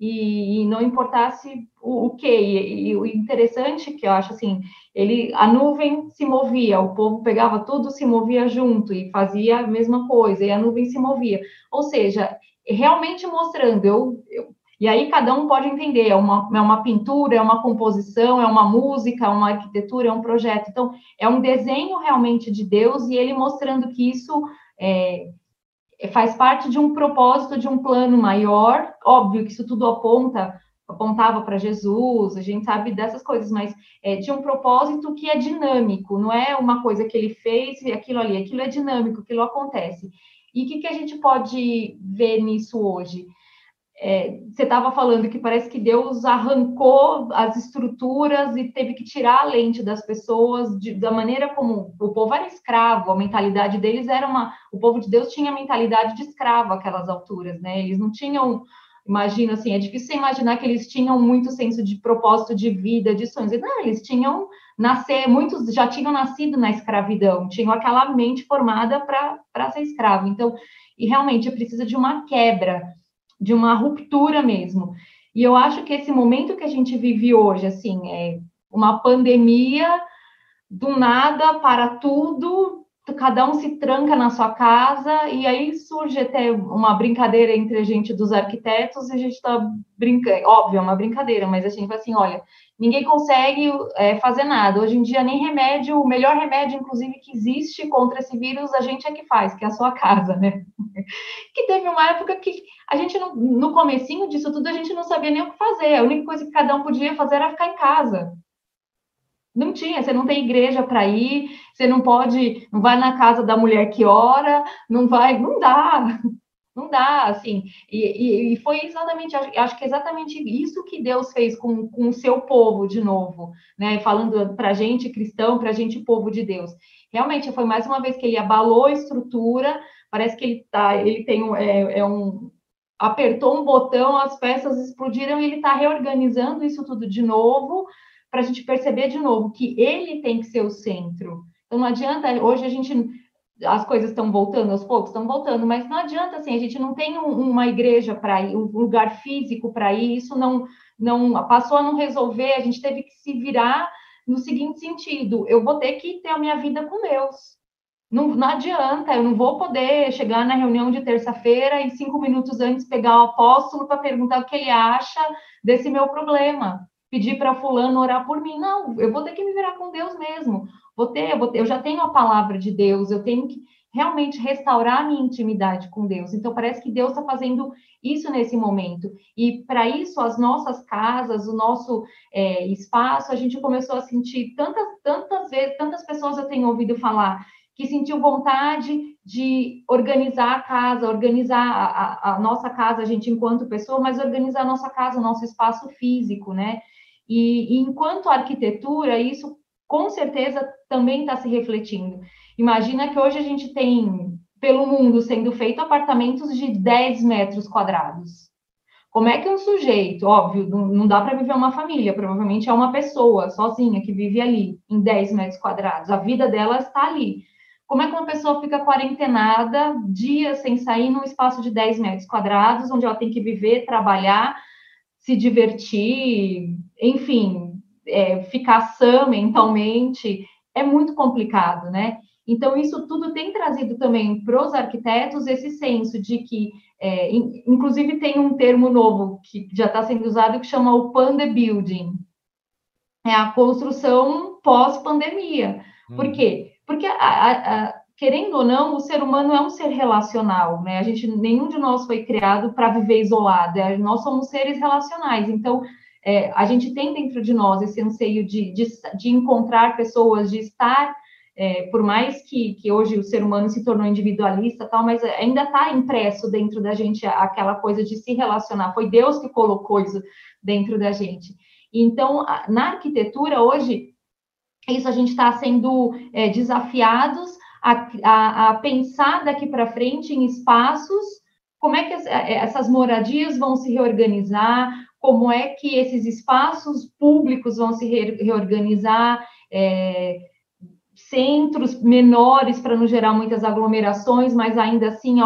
e, e, não importasse o, o que. E, e, o interessante que eu acho assim, ele, a nuvem se movia, o povo pegava tudo, se movia junto e fazia a mesma coisa, e a nuvem se movia. Ou seja, realmente mostrando, eu, eu e aí cada um pode entender, é uma, é uma pintura, é uma composição, é uma música, é uma arquitetura, é um projeto. Então, é um desenho realmente de Deus e ele mostrando que isso é, faz parte de um propósito, de um plano maior. Óbvio que isso tudo aponta, apontava para Jesus, a gente sabe dessas coisas, mas é, de um propósito que é dinâmico, não é uma coisa que ele fez e aquilo ali, aquilo é dinâmico, aquilo acontece. E o que, que a gente pode ver nisso hoje? É, você estava falando que parece que Deus arrancou as estruturas e teve que tirar a lente das pessoas de, da maneira como o povo era escravo, a mentalidade deles era uma. O povo de Deus tinha a mentalidade de escravo aquelas alturas, né? Eles não tinham. Imagina assim, é difícil imaginar que eles tinham muito senso de propósito de vida, de sonhos. Não, eles tinham nascer, muitos já tinham nascido na escravidão, tinham aquela mente formada para ser escravo. Então, e realmente precisa de uma quebra de uma ruptura mesmo. E eu acho que esse momento que a gente vive hoje, assim, é uma pandemia, do nada para tudo, cada um se tranca na sua casa, e aí surge até uma brincadeira entre a gente dos arquitetos, e a gente está brincando, óbvio, é uma brincadeira, mas a gente fala assim, olha, ninguém consegue é, fazer nada. Hoje em dia, nem remédio, o melhor remédio, inclusive, que existe contra esse vírus, a gente é que faz, que é a sua casa, né? [laughs] que teve uma época que a gente, não, no comecinho disso tudo, a gente não sabia nem o que fazer. A única coisa que cada um podia fazer era ficar em casa. Não tinha, você não tem igreja para ir, você não pode, não vai na casa da mulher que ora, não vai, não dá. [laughs] Não dá, assim, e, e, e foi exatamente, acho que é exatamente isso que Deus fez com, com o seu povo de novo, né? Falando para gente cristão, para gente povo de Deus. Realmente foi mais uma vez que ele abalou a estrutura, parece que ele tá, ele tem um, é, é um apertou um botão, as peças explodiram e ele está reorganizando isso tudo de novo para a gente perceber de novo que ele tem que ser o centro. Então não adianta hoje a gente as coisas estão voltando aos poucos, estão voltando, mas não adianta assim, a gente não tem um, uma igreja para ir, um lugar físico para ir, isso não, não passou a não resolver, a gente teve que se virar no seguinte sentido: eu vou ter que ter a minha vida com Deus. Não, não adianta, eu não vou poder chegar na reunião de terça-feira e cinco minutos antes pegar o apóstolo para perguntar o que ele acha desse meu problema, pedir para fulano orar por mim. Não, eu vou ter que me virar com Deus mesmo. Vou ter, eu, vou ter, eu já tenho a palavra de Deus, eu tenho que realmente restaurar a minha intimidade com Deus. Então, parece que Deus está fazendo isso nesse momento. E para isso, as nossas casas, o nosso é, espaço, a gente começou a sentir tantas, tantas vezes, tantas pessoas eu tenho ouvido falar que sentiu vontade de organizar a casa, organizar a, a, a nossa casa, a gente enquanto pessoa, mas organizar a nossa casa, o nosso espaço físico, né? E, e enquanto arquitetura, isso com certeza também está se refletindo. Imagina que hoje a gente tem, pelo mundo, sendo feito apartamentos de 10 metros quadrados. Como é que um sujeito, óbvio, não dá para viver uma família, provavelmente é uma pessoa sozinha que vive ali, em 10 metros quadrados, a vida dela está ali. Como é que uma pessoa fica quarentenada, dias sem sair, num espaço de 10 metros quadrados, onde ela tem que viver, trabalhar, se divertir, enfim, é, ficar sã mentalmente, é muito complicado, né? Então, isso tudo tem trazido também para os arquitetos esse senso de que, é, in, inclusive, tem um termo novo que já está sendo usado que chama o Panda Building é a construção pós-pandemia. Hum. Por quê? Porque, a, a, a, querendo ou não, o ser humano é um ser relacional, né? A gente, nenhum de nós foi criado para viver isolado, é, nós somos seres relacionais. Então, é, a gente tem dentro de nós esse anseio de, de, de encontrar pessoas, de estar, é, por mais que, que hoje o ser humano se tornou individualista, tal, mas ainda está impresso dentro da gente aquela coisa de se relacionar. Foi Deus que colocou isso dentro da gente. Então, na arquitetura, hoje, isso a gente está sendo é, desafiados a, a, a pensar daqui para frente em espaços como é que essas moradias vão se reorganizar, como é que esses espaços públicos vão se reorganizar, é, centros menores para não gerar muitas aglomerações, mas ainda assim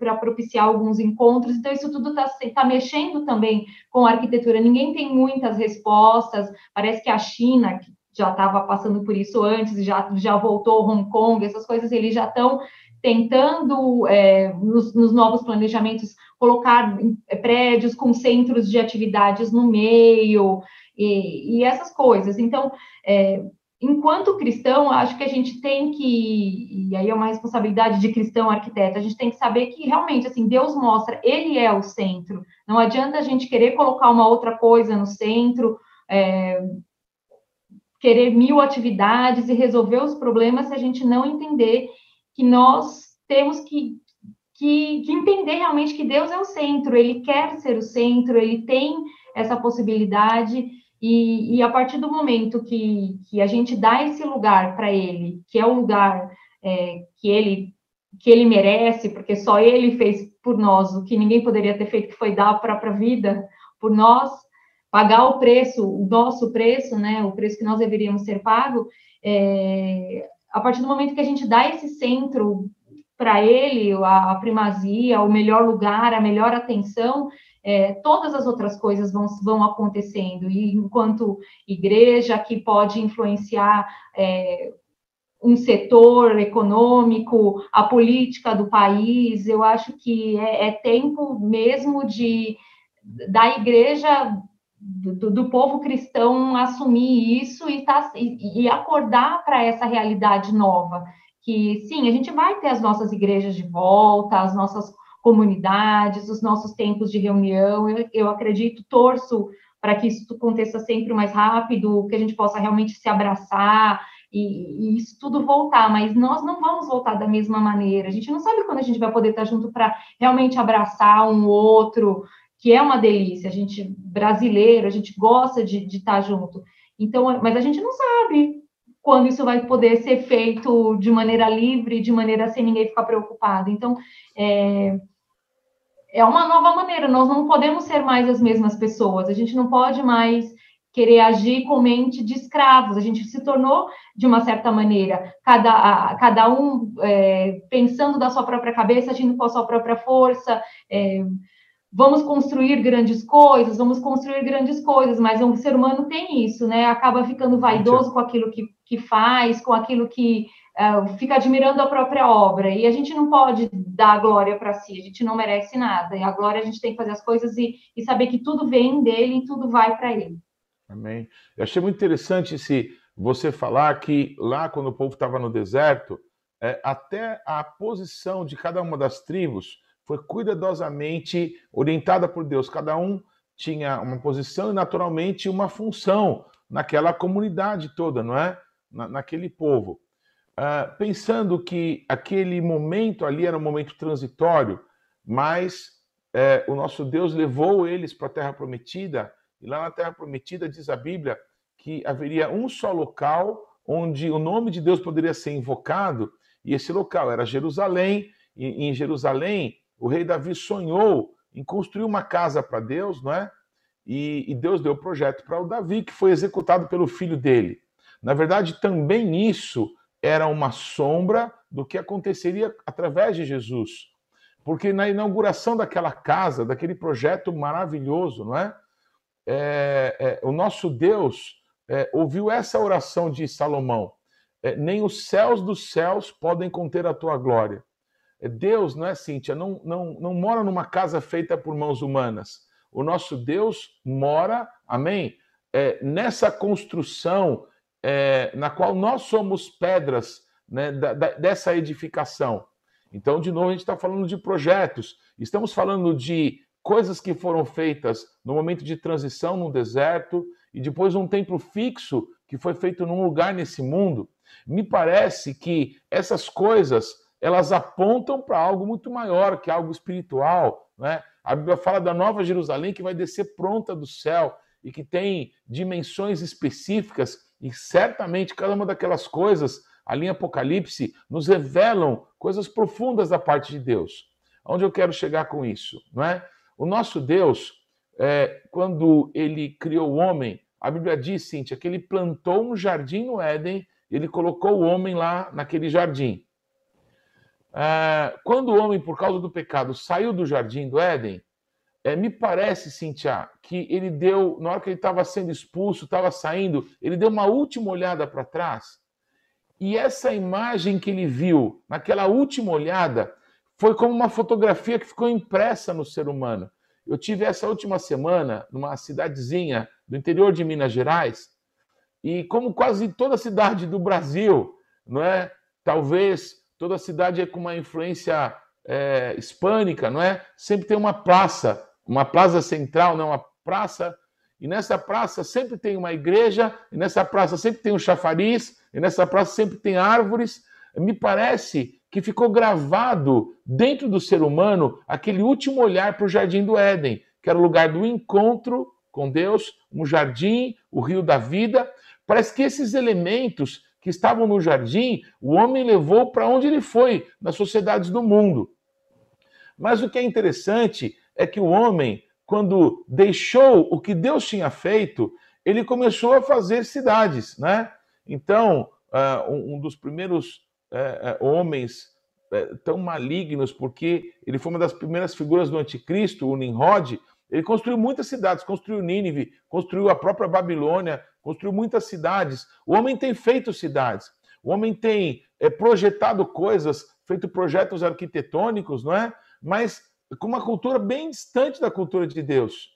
para propiciar alguns encontros. Então, isso tudo está tá mexendo também com a arquitetura. Ninguém tem muitas respostas. Parece que a China, já estava passando por isso antes, já, já voltou Hong Kong, essas coisas, eles já estão tentando, é, nos, nos novos planejamentos, colocar é, prédios com centros de atividades no meio e, e essas coisas. Então, é, enquanto cristão, acho que a gente tem que, e aí é uma responsabilidade de cristão arquiteto, a gente tem que saber que realmente, assim, Deus mostra, Ele é o centro. Não adianta a gente querer colocar uma outra coisa no centro, é, querer mil atividades e resolver os problemas se a gente não entender que nós temos que que, que entender realmente que Deus é o centro, ele quer ser o centro, ele tem essa possibilidade, e, e a partir do momento que, que a gente dá esse lugar para ele, que é o lugar é, que ele que ele merece, porque só ele fez por nós o que ninguém poderia ter feito, que foi dar a própria vida por nós, pagar o preço, o nosso preço, né, o preço que nós deveríamos ter pago, é, a partir do momento que a gente dá esse centro para ele, a, a, primazia, o melhor lugar, a melhor atenção, é, todas as outras coisas vão, vão acontecendo. E enquanto igreja que pode influenciar é, um setor econômico, a política do país, eu acho que é, é tempo mesmo de da igreja do, do, povo cristão assumir isso e, tá, e, e acordar para essa realidade nova. Que sim, a gente vai ter as nossas igrejas de volta, as nossas comunidades, os nossos tempos de reunião. Eu, eu acredito, torço para que isso aconteça sempre mais rápido, que a gente possa realmente se abraçar e, e, isso tudo voltar, mas nós não vamos voltar da mesma maneira. A gente não sabe quando a gente vai poder estar junto para realmente abraçar um outro, que é uma delícia. A gente brasileiro, a gente gosta de, estar junto. Então, mas a gente não sabe quando isso vai poder ser feito de maneira livre, de maneira sem ninguém ficar preocupado. Então, é, é uma nova maneira. Nós não podemos ser mais as mesmas pessoas. A gente não pode mais querer agir com mente de escravos. A gente se tornou, de uma certa maneira, cada, a, cada um é, pensando da sua própria cabeça, agindo com a sua própria força. É, vamos construir grandes coisas, vamos construir grandes coisas, mas o ser humano tem isso, né? Acaba ficando vaidoso com aquilo que, que faz, com aquilo que uh, fica admirando a própria obra. E a gente não pode dar glória para si, a gente não merece nada. E a glória a gente tem que fazer as coisas e, e saber que tudo vem dele e tudo vai para ele. Amém. Eu achei muito interessante se você falar que lá, quando o povo estava no deserto, é, até a posição de cada uma das tribos foi cuidadosamente orientada por Deus. Cada um tinha uma posição e, naturalmente, uma função naquela comunidade toda, não é? Na, naquele povo. Uh, pensando que aquele momento ali era um momento transitório, mas é, o nosso Deus levou eles para a Terra Prometida, e lá na Terra Prometida diz a Bíblia que haveria um só local onde o nome de Deus poderia ser invocado, e esse local era Jerusalém, e em Jerusalém o rei Davi sonhou em construir uma casa para Deus, não é? E, e Deus deu o projeto para o Davi, que foi executado pelo filho dele. Na verdade, também isso era uma sombra do que aconteceria através de Jesus. Porque na inauguração daquela casa, daquele projeto maravilhoso, não é? é, é o nosso Deus é, ouviu essa oração de Salomão: é, nem os céus dos céus podem conter a tua glória. É, Deus, não é, Cíntia? Não, não, não mora numa casa feita por mãos humanas. O nosso Deus mora, amém? É, nessa construção é, na qual nós somos pedras né, da, da, dessa edificação. Então, de novo, a gente está falando de projetos, estamos falando de coisas que foram feitas no momento de transição no deserto e depois um templo fixo que foi feito num lugar nesse mundo. Me parece que essas coisas elas apontam para algo muito maior, que é algo espiritual. Né? A Bíblia fala da Nova Jerusalém que vai descer pronta do céu e que tem dimensões específicas, e certamente cada uma daquelas coisas, ali em Apocalipse, nos revelam coisas profundas da parte de Deus. Onde eu quero chegar com isso? Não é? O nosso Deus, é, quando ele criou o homem, a Bíblia diz, Cíntia, que ele plantou um jardim no Éden, ele colocou o homem lá naquele jardim. É, quando o homem, por causa do pecado, saiu do jardim do Éden, é, me parece, Cintia, que ele deu, na hora que ele estava sendo expulso, estava saindo, ele deu uma última olhada para trás. E essa imagem que ele viu, naquela última olhada, foi como uma fotografia que ficou impressa no ser humano. Eu tive essa última semana numa cidadezinha do interior de Minas Gerais, e como quase toda cidade do Brasil, não é? Talvez toda cidade é com uma influência é, hispânica, não é? Sempre tem uma praça, uma praça central, não, uma praça, e nessa praça sempre tem uma igreja, e nessa praça sempre tem um chafariz, e nessa praça sempre tem árvores. Me parece que ficou gravado dentro do ser humano aquele último olhar para o jardim do Éden, que era o lugar do encontro com Deus, um jardim, o rio da vida. Parece que esses elementos que estavam no jardim, o homem levou para onde ele foi, nas sociedades do mundo. Mas o que é interessante é que o homem, quando deixou o que Deus tinha feito, ele começou a fazer cidades, né? Então, uh, um dos primeiros uh, homens uh, tão malignos, porque ele foi uma das primeiras figuras do anticristo, o Nimrod, ele construiu muitas cidades, construiu Nínive, construiu a própria Babilônia, construiu muitas cidades. O homem tem feito cidades. O homem tem é, projetado coisas, feito projetos arquitetônicos, não é? Mas com uma cultura bem distante da cultura de Deus.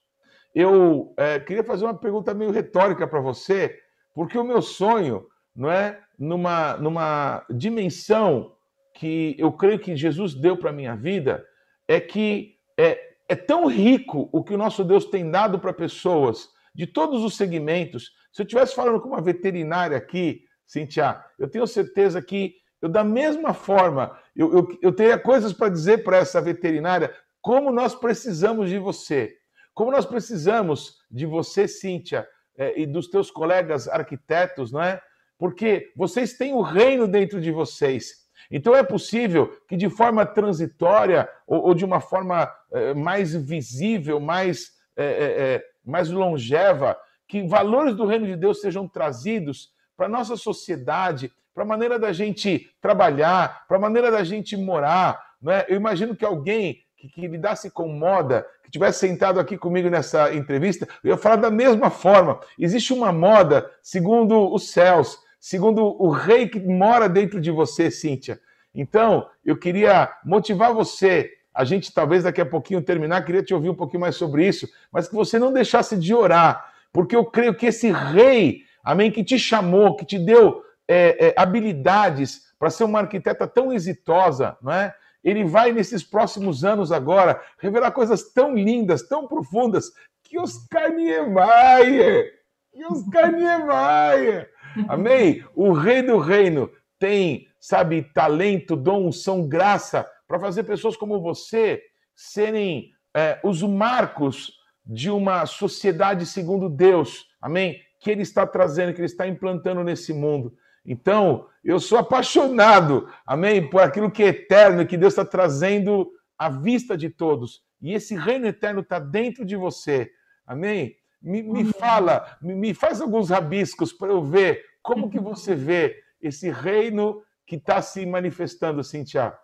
Eu é, queria fazer uma pergunta meio retórica para você, porque o meu sonho, não é, numa, numa dimensão que eu creio que Jesus deu para minha vida, é que é, é tão rico o que o nosso Deus tem dado para pessoas de todos os segmentos. Se eu estivesse falando com uma veterinária aqui, Cintia, eu tenho certeza que eu, da mesma forma, eu, eu, eu teria coisas para dizer para essa veterinária, como nós precisamos de você, como nós precisamos de você, Cíntia, é, e dos teus colegas arquitetos, não é? Porque vocês têm o reino dentro de vocês. Então é possível que de forma transitória ou, de uma forma é, mais visível, mais, é mais longeva, que valores do reino de Deus sejam trazidos para a nossa sociedade, para a maneira da gente trabalhar, para a maneira da gente morar. Né? Eu imagino que alguém que, que lidasse com moda, que tivesse sentado aqui comigo nessa entrevista, eu ia falar da mesma forma. Existe uma moda segundo os céus, segundo o rei que mora dentro de você, Cíntia. Então, eu queria motivar você. A gente talvez daqui a pouquinho terminar, queria te ouvir um pouquinho mais sobre isso, mas que você não deixasse de orar, porque eu creio que esse rei, amém, que te chamou, que te deu é, é, habilidades para ser uma arquiteta tão exitosa, não é? Ele vai, nesses próximos anos agora, revelar coisas tão lindas, tão profundas, que Oscar Niemeyer, que Oscar Niemeyer, amém? O rei do reino tem, sabe, talento, dom, unção, graça, para fazer pessoas como você serem é, os marcos de uma sociedade segundo Deus, amém? Que Ele está trazendo, que Ele está implantando nesse mundo. Então, eu sou apaixonado, amém, por aquilo que é eterno, que Deus está trazendo à vista de todos. E esse reino eterno está dentro de você, amém? Me, me fala, me, me, faz alguns rabiscos para eu ver como que você vê esse reino que está se manifestando, Cintia.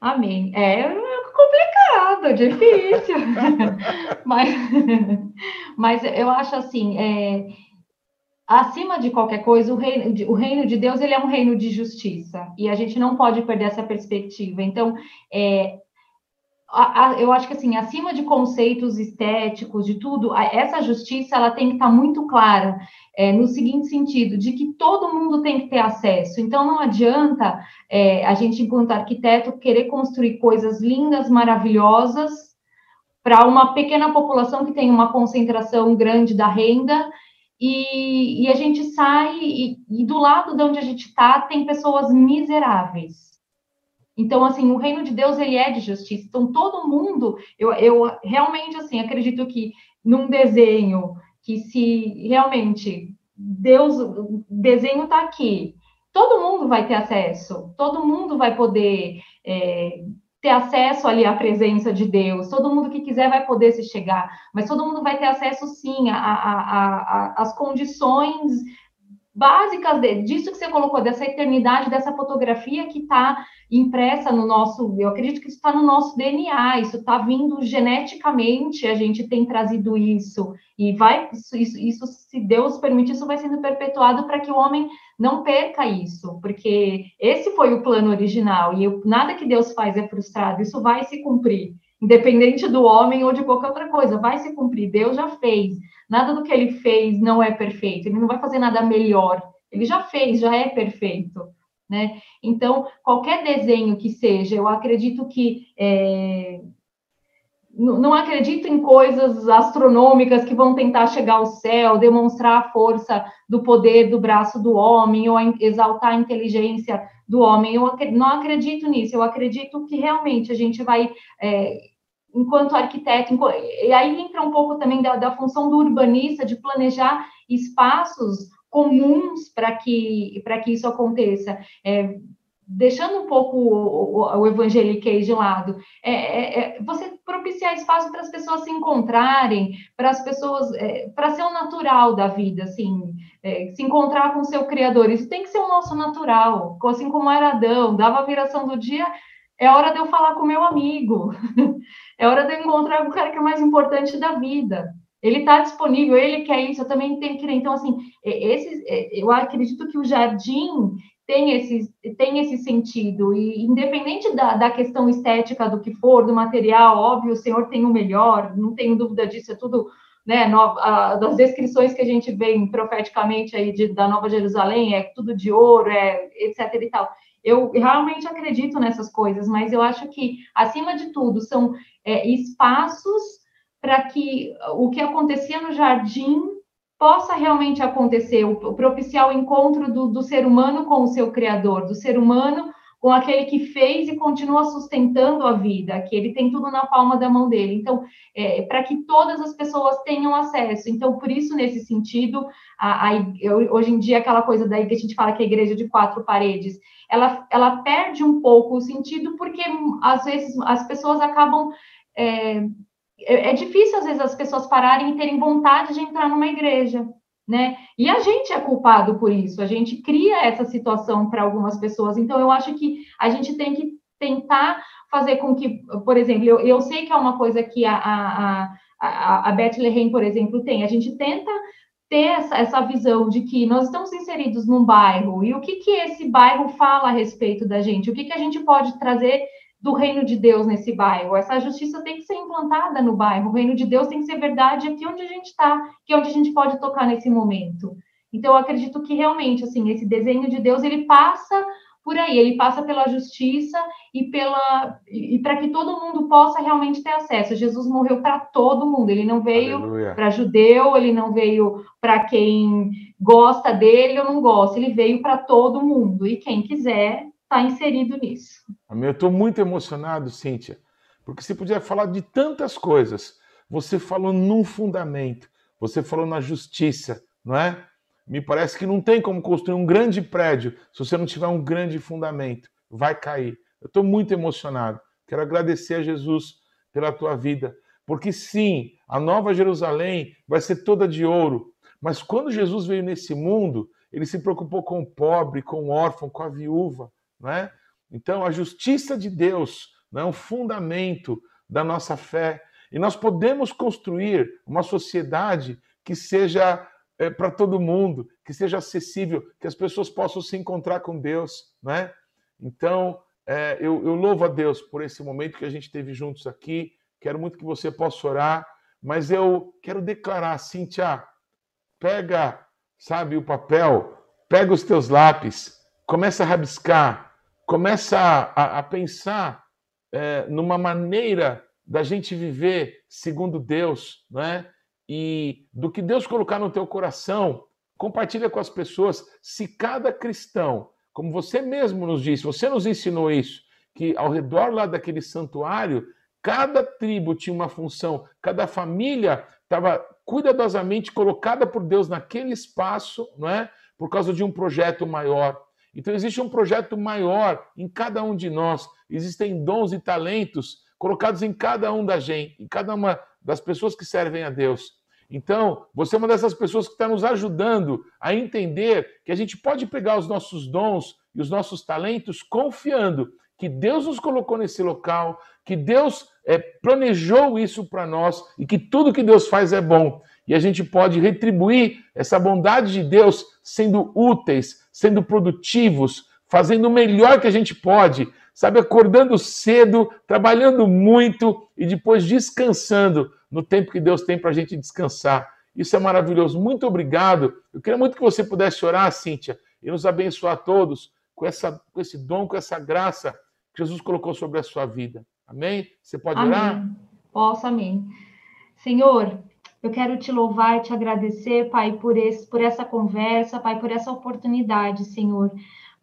Amém. É complicado, difícil. [laughs] mas, mas eu acho assim, é, acima de qualquer coisa, o reino, o reino de Deus ele é um reino de justiça e a gente não pode perder essa perspectiva. Então, é, a, a, eu acho que assim, acima de conceitos estéticos, de tudo, a, essa justiça ela tem que estar muito clara é, no seguinte sentido, de que todo mundo tem que ter acesso. Então, não adianta é, a gente, enquanto arquiteto, querer construir coisas lindas, maravilhosas para uma pequena população que tem uma concentração grande da renda e, e a gente sai e, e, do lado de onde a gente está tem pessoas miseráveis. Então, assim, o reino de Deus, ele é de justiça. Então, todo mundo, eu, eu realmente, assim, acredito que num desenho, que se realmente Deus, o desenho está aqui, todo mundo vai ter acesso, todo mundo vai poder é, ter acesso ali à presença de Deus, todo mundo que quiser vai poder se chegar, mas todo mundo vai ter acesso sim às condições básicas de, disso que você colocou, dessa eternidade, dessa fotografia que está impressa no nosso, eu acredito que isso está no nosso DNA, isso está vindo geneticamente, a gente tem trazido isso, e vai, isso, isso, isso se Deus permitir, isso vai sendo perpetuado para que o homem não perca isso, porque esse foi o plano original, e eu, nada que Deus faz é frustrado, isso vai se cumprir, independente do homem ou de qualquer outra coisa, vai se cumprir, Deus já fez, nada do que ele fez não é perfeito, ele não vai fazer nada melhor, ele já fez, já é perfeito. Né? Então, qualquer desenho que seja, eu acredito que é, não acredito em coisas astronômicas que vão tentar chegar ao céu, demonstrar a força do poder do braço do homem ou exaltar a inteligência do homem. Eu não acredito nisso. Eu acredito que realmente a gente vai, é, enquanto arquiteto, e aí entra um pouco também da, da função do urbanista de planejar espaços comuns para que para que isso aconteça. É, deixando um pouco o, o, o de lado, é, é, é, você propiciar espaço para as pessoas se encontrarem, para as pessoas, é, para ser o natural da vida, assim, é, se encontrar com o seu Criador. Isso tem que ser o nosso natural, assim como era Adão, dava a viração do dia, é hora de eu falar com meu amigo, [laughs] é hora de eu encontrar o cara que é mais importante da vida. Ele está disponível, ele quer isso, eu também tenho que querer. Então, assim, esse, eu acredito que o jardim tem esse, tem esse sentido, e independente da, da questão estética do que for, do material, óbvio, o Senhor tem o melhor, não tenho dúvida disso, é tudo, né, no, a, das descrições que a gente vê profeticamente aí de, da Nova Jerusalém, é tudo de ouro, é etc e tal. Eu realmente acredito nessas coisas, mas eu acho que, acima de tudo, são é, espaços para que o que acontecia no jardim possa realmente acontecer, o, propiciar o encontro do, do ser humano com o seu Criador, do ser humano com aquele que fez e continua sustentando a vida, que ele tem tudo na palma da mão dele. Então, é, para que todas as pessoas tenham acesso. Então, por isso, nesse sentido, a, a, hoje em dia, aquela coisa daí que a gente fala que é a igreja de quatro paredes, ela, ela perde um pouco o sentido, porque às vezes as pessoas acabam. É, é, é difícil, às vezes, as pessoas pararem e terem vontade de entrar numa igreja, né? E a gente é culpado por isso, a gente cria essa situação para algumas pessoas. Então, eu acho que a gente tem que tentar fazer com que, por exemplo, eu, eu sei que é uma coisa que a, a, a, a por exemplo, tem, a gente tenta ter essa, essa visão de que nós estamos inseridos num bairro e o que, que esse bairro fala a respeito da gente, o que, que a gente pode trazer do reino de Deus nesse bairro. Essa justiça tem que ser implantada no bairro. O reino de Deus tem que ser verdade aqui onde a gente está, que é onde a gente pode tocar nesse momento. Então, eu acredito que realmente, assim, esse desenho de Deus, ele passa por aí, ele passa pela justiça e pela e para que todo mundo possa realmente ter acesso. Jesus morreu para todo mundo, ele não veio para judeu, ele não veio para quem gosta dele ou não gosta, ele veio para todo mundo. E quem quiser está inserido nisso. Eu estou muito emocionado, Cíntia, porque você podia falar de tantas coisas. Você falou num fundamento, você falou na justiça, não é? Me parece que não tem como construir um grande prédio se você não tiver um grande fundamento. Vai cair. Eu estou muito emocionado. Quero agradecer a Jesus pela tua vida. Porque sim, a nova Jerusalém vai ser toda de ouro. Mas quando Jesus veio nesse mundo, ele se preocupou com o pobre, com o órfão, com a viúva. Né? Então, a justiça de Deus é um fundamento da nossa fé. E nós podemos construir uma sociedade que seja é, para todo mundo, que seja acessível, que as pessoas possam se encontrar com Deus. Né? Então, é, eu, eu louvo a Deus por esse momento que a gente teve juntos aqui. Quero muito que você possa orar, mas eu quero declarar, Cíntia, pega, sabe, o papel, pega os teus lápis, começa a rabiscar, começa a, a pensar é, numa maneira da gente viver segundo Deus, né? E do que Deus colocar no teu coração, compartilha com as pessoas. Se cada cristão, como você mesmo nos disse, você nos ensinou isso, que ao redor lá daquele santuário, cada tribo tinha uma função, cada família estava cuidadosamente colocada por Deus naquele espaço, não é? Por causa de um projeto maior. Então, existe um projeto maior em cada um de nós. Existem dons e talentos colocados em cada um da gente, em cada uma das pessoas que servem a Deus. Então, você é uma dessas pessoas que está nos ajudando a entender que a gente pode pegar os nossos dons e os nossos talentos confiando que Deus nos colocou nesse local, que Deus é, planejou isso para nós e que tudo que Deus faz é bom. E a gente pode retribuir essa bondade de Deus sendo úteis, sendo produtivos, fazendo o melhor que a gente pode, sabe, acordando cedo, trabalhando muito e depois descansando no tempo que Deus tem para a gente descansar. Isso é maravilhoso. Muito obrigado. Eu queria muito que você pudesse orar, Cíntia, e nos abençoar a todos com, essa, com esse dom, com essa graça que Jesus colocou sobre a sua vida. Amém? Você pode Amém. orar? Posso, amém. Senhor, eu quero te louvar e te agradecer, Pai, por, esse, por essa conversa, Pai, por essa oportunidade, Senhor.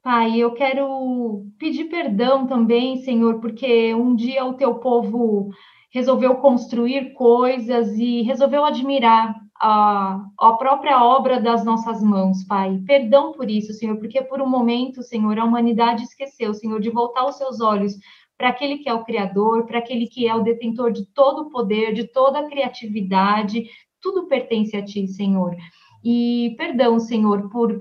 Pai, eu quero pedir perdão também, Senhor, porque um dia o teu povo resolveu construir coisas e resolveu admirar a, a própria obra das nossas mãos, Pai. Perdão por isso, Senhor, porque por um momento, Senhor, a humanidade esqueceu, Senhor, de voltar os seus olhos para aquele que é o Criador, para aquele que é o detentor de todo o poder, de toda a criatividade, tudo pertence a Ti, Senhor. E perdão, Senhor, por,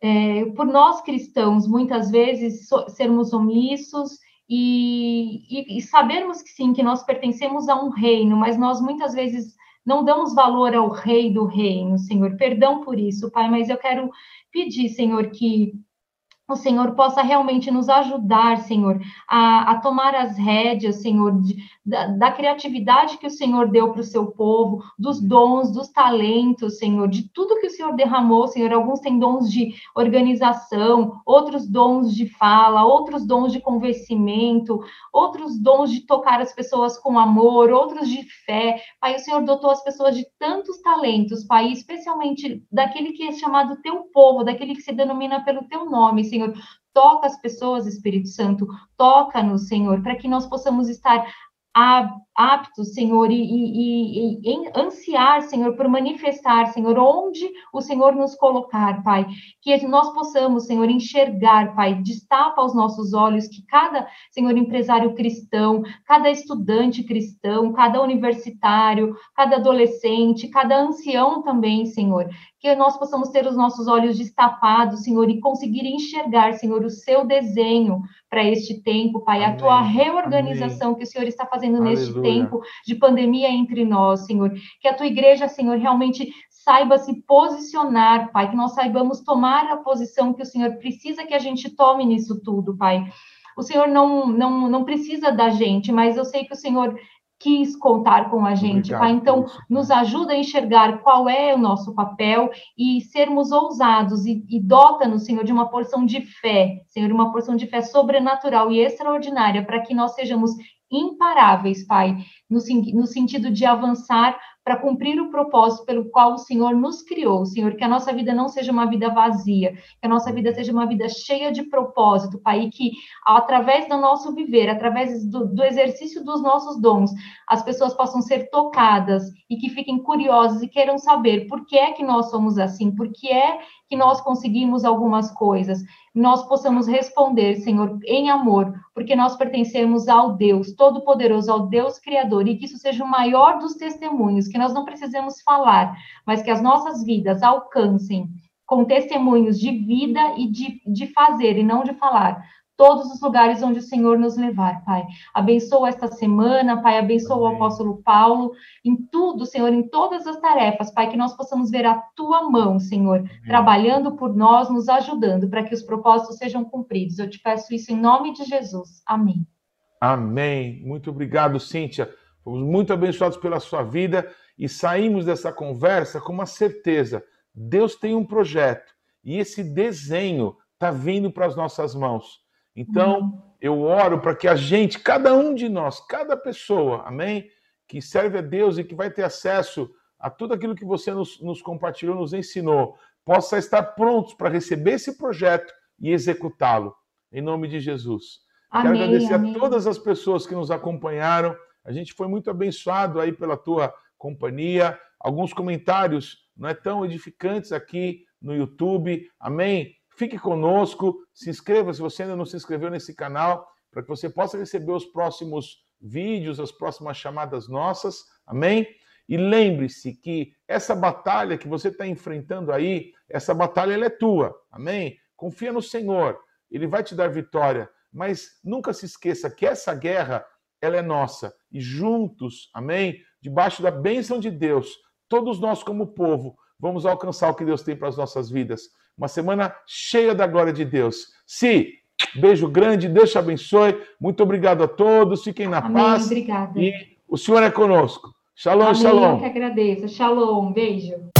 é, por nós cristãos, muitas vezes, so, sermos omissos e, e, e sabermos que sim, que nós pertencemos a um reino, mas nós muitas vezes não damos valor ao rei do reino, Senhor. Perdão por isso, Pai, mas eu quero pedir, Senhor, que o Senhor possa realmente nos ajudar, Senhor, a, a tomar as rédeas, Senhor, de, da, da, criatividade que o Senhor deu para o seu povo, dos dons, dos talentos, Senhor, de tudo que o Senhor derramou, Senhor. Alguns têm dons de organização, outros dons de fala, outros dons de convencimento, outros dons de tocar as pessoas com amor, outros de fé. Pai, o Senhor dotou as pessoas de tantos talentos, Pai, especialmente daquele que é chamado teu povo, daquele que se denomina pelo teu nome, Senhor. Toca as pessoas, Espírito Santo, toca-nos, Senhor, para que nós possamos estar aptos, Senhor, e, e, e, ansiar, Senhor, por manifestar, Senhor, onde o Senhor nos colocar, Pai. Que nós possamos, Senhor, enxergar, Pai, destapa aos nossos olhos que cada, Senhor, empresário cristão, cada estudante cristão, cada universitário, cada adolescente, cada ancião também, Senhor, que nós possamos ter os nossos olhos destapados, Senhor, e conseguir enxergar, Senhor, o seu desenho para este tempo, Pai, Amém. a tua reorganização Amém. que o Senhor está fazendo Aleluia. neste tempo de pandemia entre nós, Senhor. Que a tua igreja, Senhor, realmente saiba se posicionar, Pai, que nós saibamos tomar a posição que o Senhor precisa que a gente tome nisso tudo, Pai. O Senhor não, não, não precisa da gente, mas eu sei que o Senhor quis contar com a gente, Obrigado, Pai. Então, nos ajuda a enxergar qual é o nosso papel e sermos ousados e, e dota-nos, Senhor, de uma porção de fé, Senhor, uma porção de fé sobrenatural e extraordinária para que nós sejamos imparáveis, Pai, no, no sentido de avançar para cumprir o propósito pelo qual o Senhor nos criou, Senhor, que a nossa vida não seja uma vida vazia, que a nossa vida seja uma vida cheia de propósito, Pai, e que através do nosso viver, através do, do exercício dos nossos dons, as pessoas possam ser tocadas e que fiquem curiosas e queiram saber por que é que nós somos assim, por que é que nós conseguimos algumas coisas, nós possamos responder, Senhor, em amor, porque nós pertencemos ao Deus Todo-Poderoso, ao Deus Criador, e que isso seja o maior dos testemunhos que nós não precisamos falar, mas que as nossas vidas alcancem com testemunhos de vida e de, de fazer e não de falar. Todos os lugares onde o Senhor nos levar, Pai. Abençoa esta semana, Pai. Abençoa Amém. o apóstolo Paulo em tudo, Senhor, em todas as tarefas, Pai, que nós possamos ver a tua mão, Senhor, Amém. trabalhando por nós, nos ajudando para que os propósitos sejam cumpridos. Eu te peço isso em nome de Jesus. Amém. Amém. Muito obrigado, Cíntia. Fomos muito abençoados pela sua vida e saímos dessa conversa com uma certeza: Deus tem um projeto e esse desenho está vindo para as nossas mãos. Então, uhum. eu oro para que a gente, cada um de nós, cada pessoa, amém, que serve a Deus e que vai ter acesso a tudo aquilo que você nos, nos compartilhou, nos ensinou, possa estar prontos para receber esse projeto e executá-lo. Em nome de Jesus. Amém, Quero agradecer amém. a todas as pessoas que nos acompanharam. A gente foi muito abençoado aí pela tua companhia, alguns comentários não é tão edificantes aqui no YouTube. Amém? Fique conosco, se inscreva se você ainda não se inscreveu nesse canal, para que você possa receber os próximos vídeos, as próximas chamadas nossas. Amém? E lembre-se que essa batalha que você está enfrentando aí, essa batalha ela é tua. Amém? Confia no Senhor, Ele vai te dar vitória. Mas nunca se esqueça que essa guerra ela é nossa. E juntos, amém? debaixo da bênção de Deus, todos nós, como povo, vamos alcançar o que Deus tem para as nossas vidas. Uma semana cheia da glória de Deus. Se beijo grande, Deus te abençoe. Muito obrigado a todos. Fiquem na Amém, paz. Obrigada. E o Senhor é conosco. Shalom, Amém, shalom. Eu que agradeço. Shalom, beijo.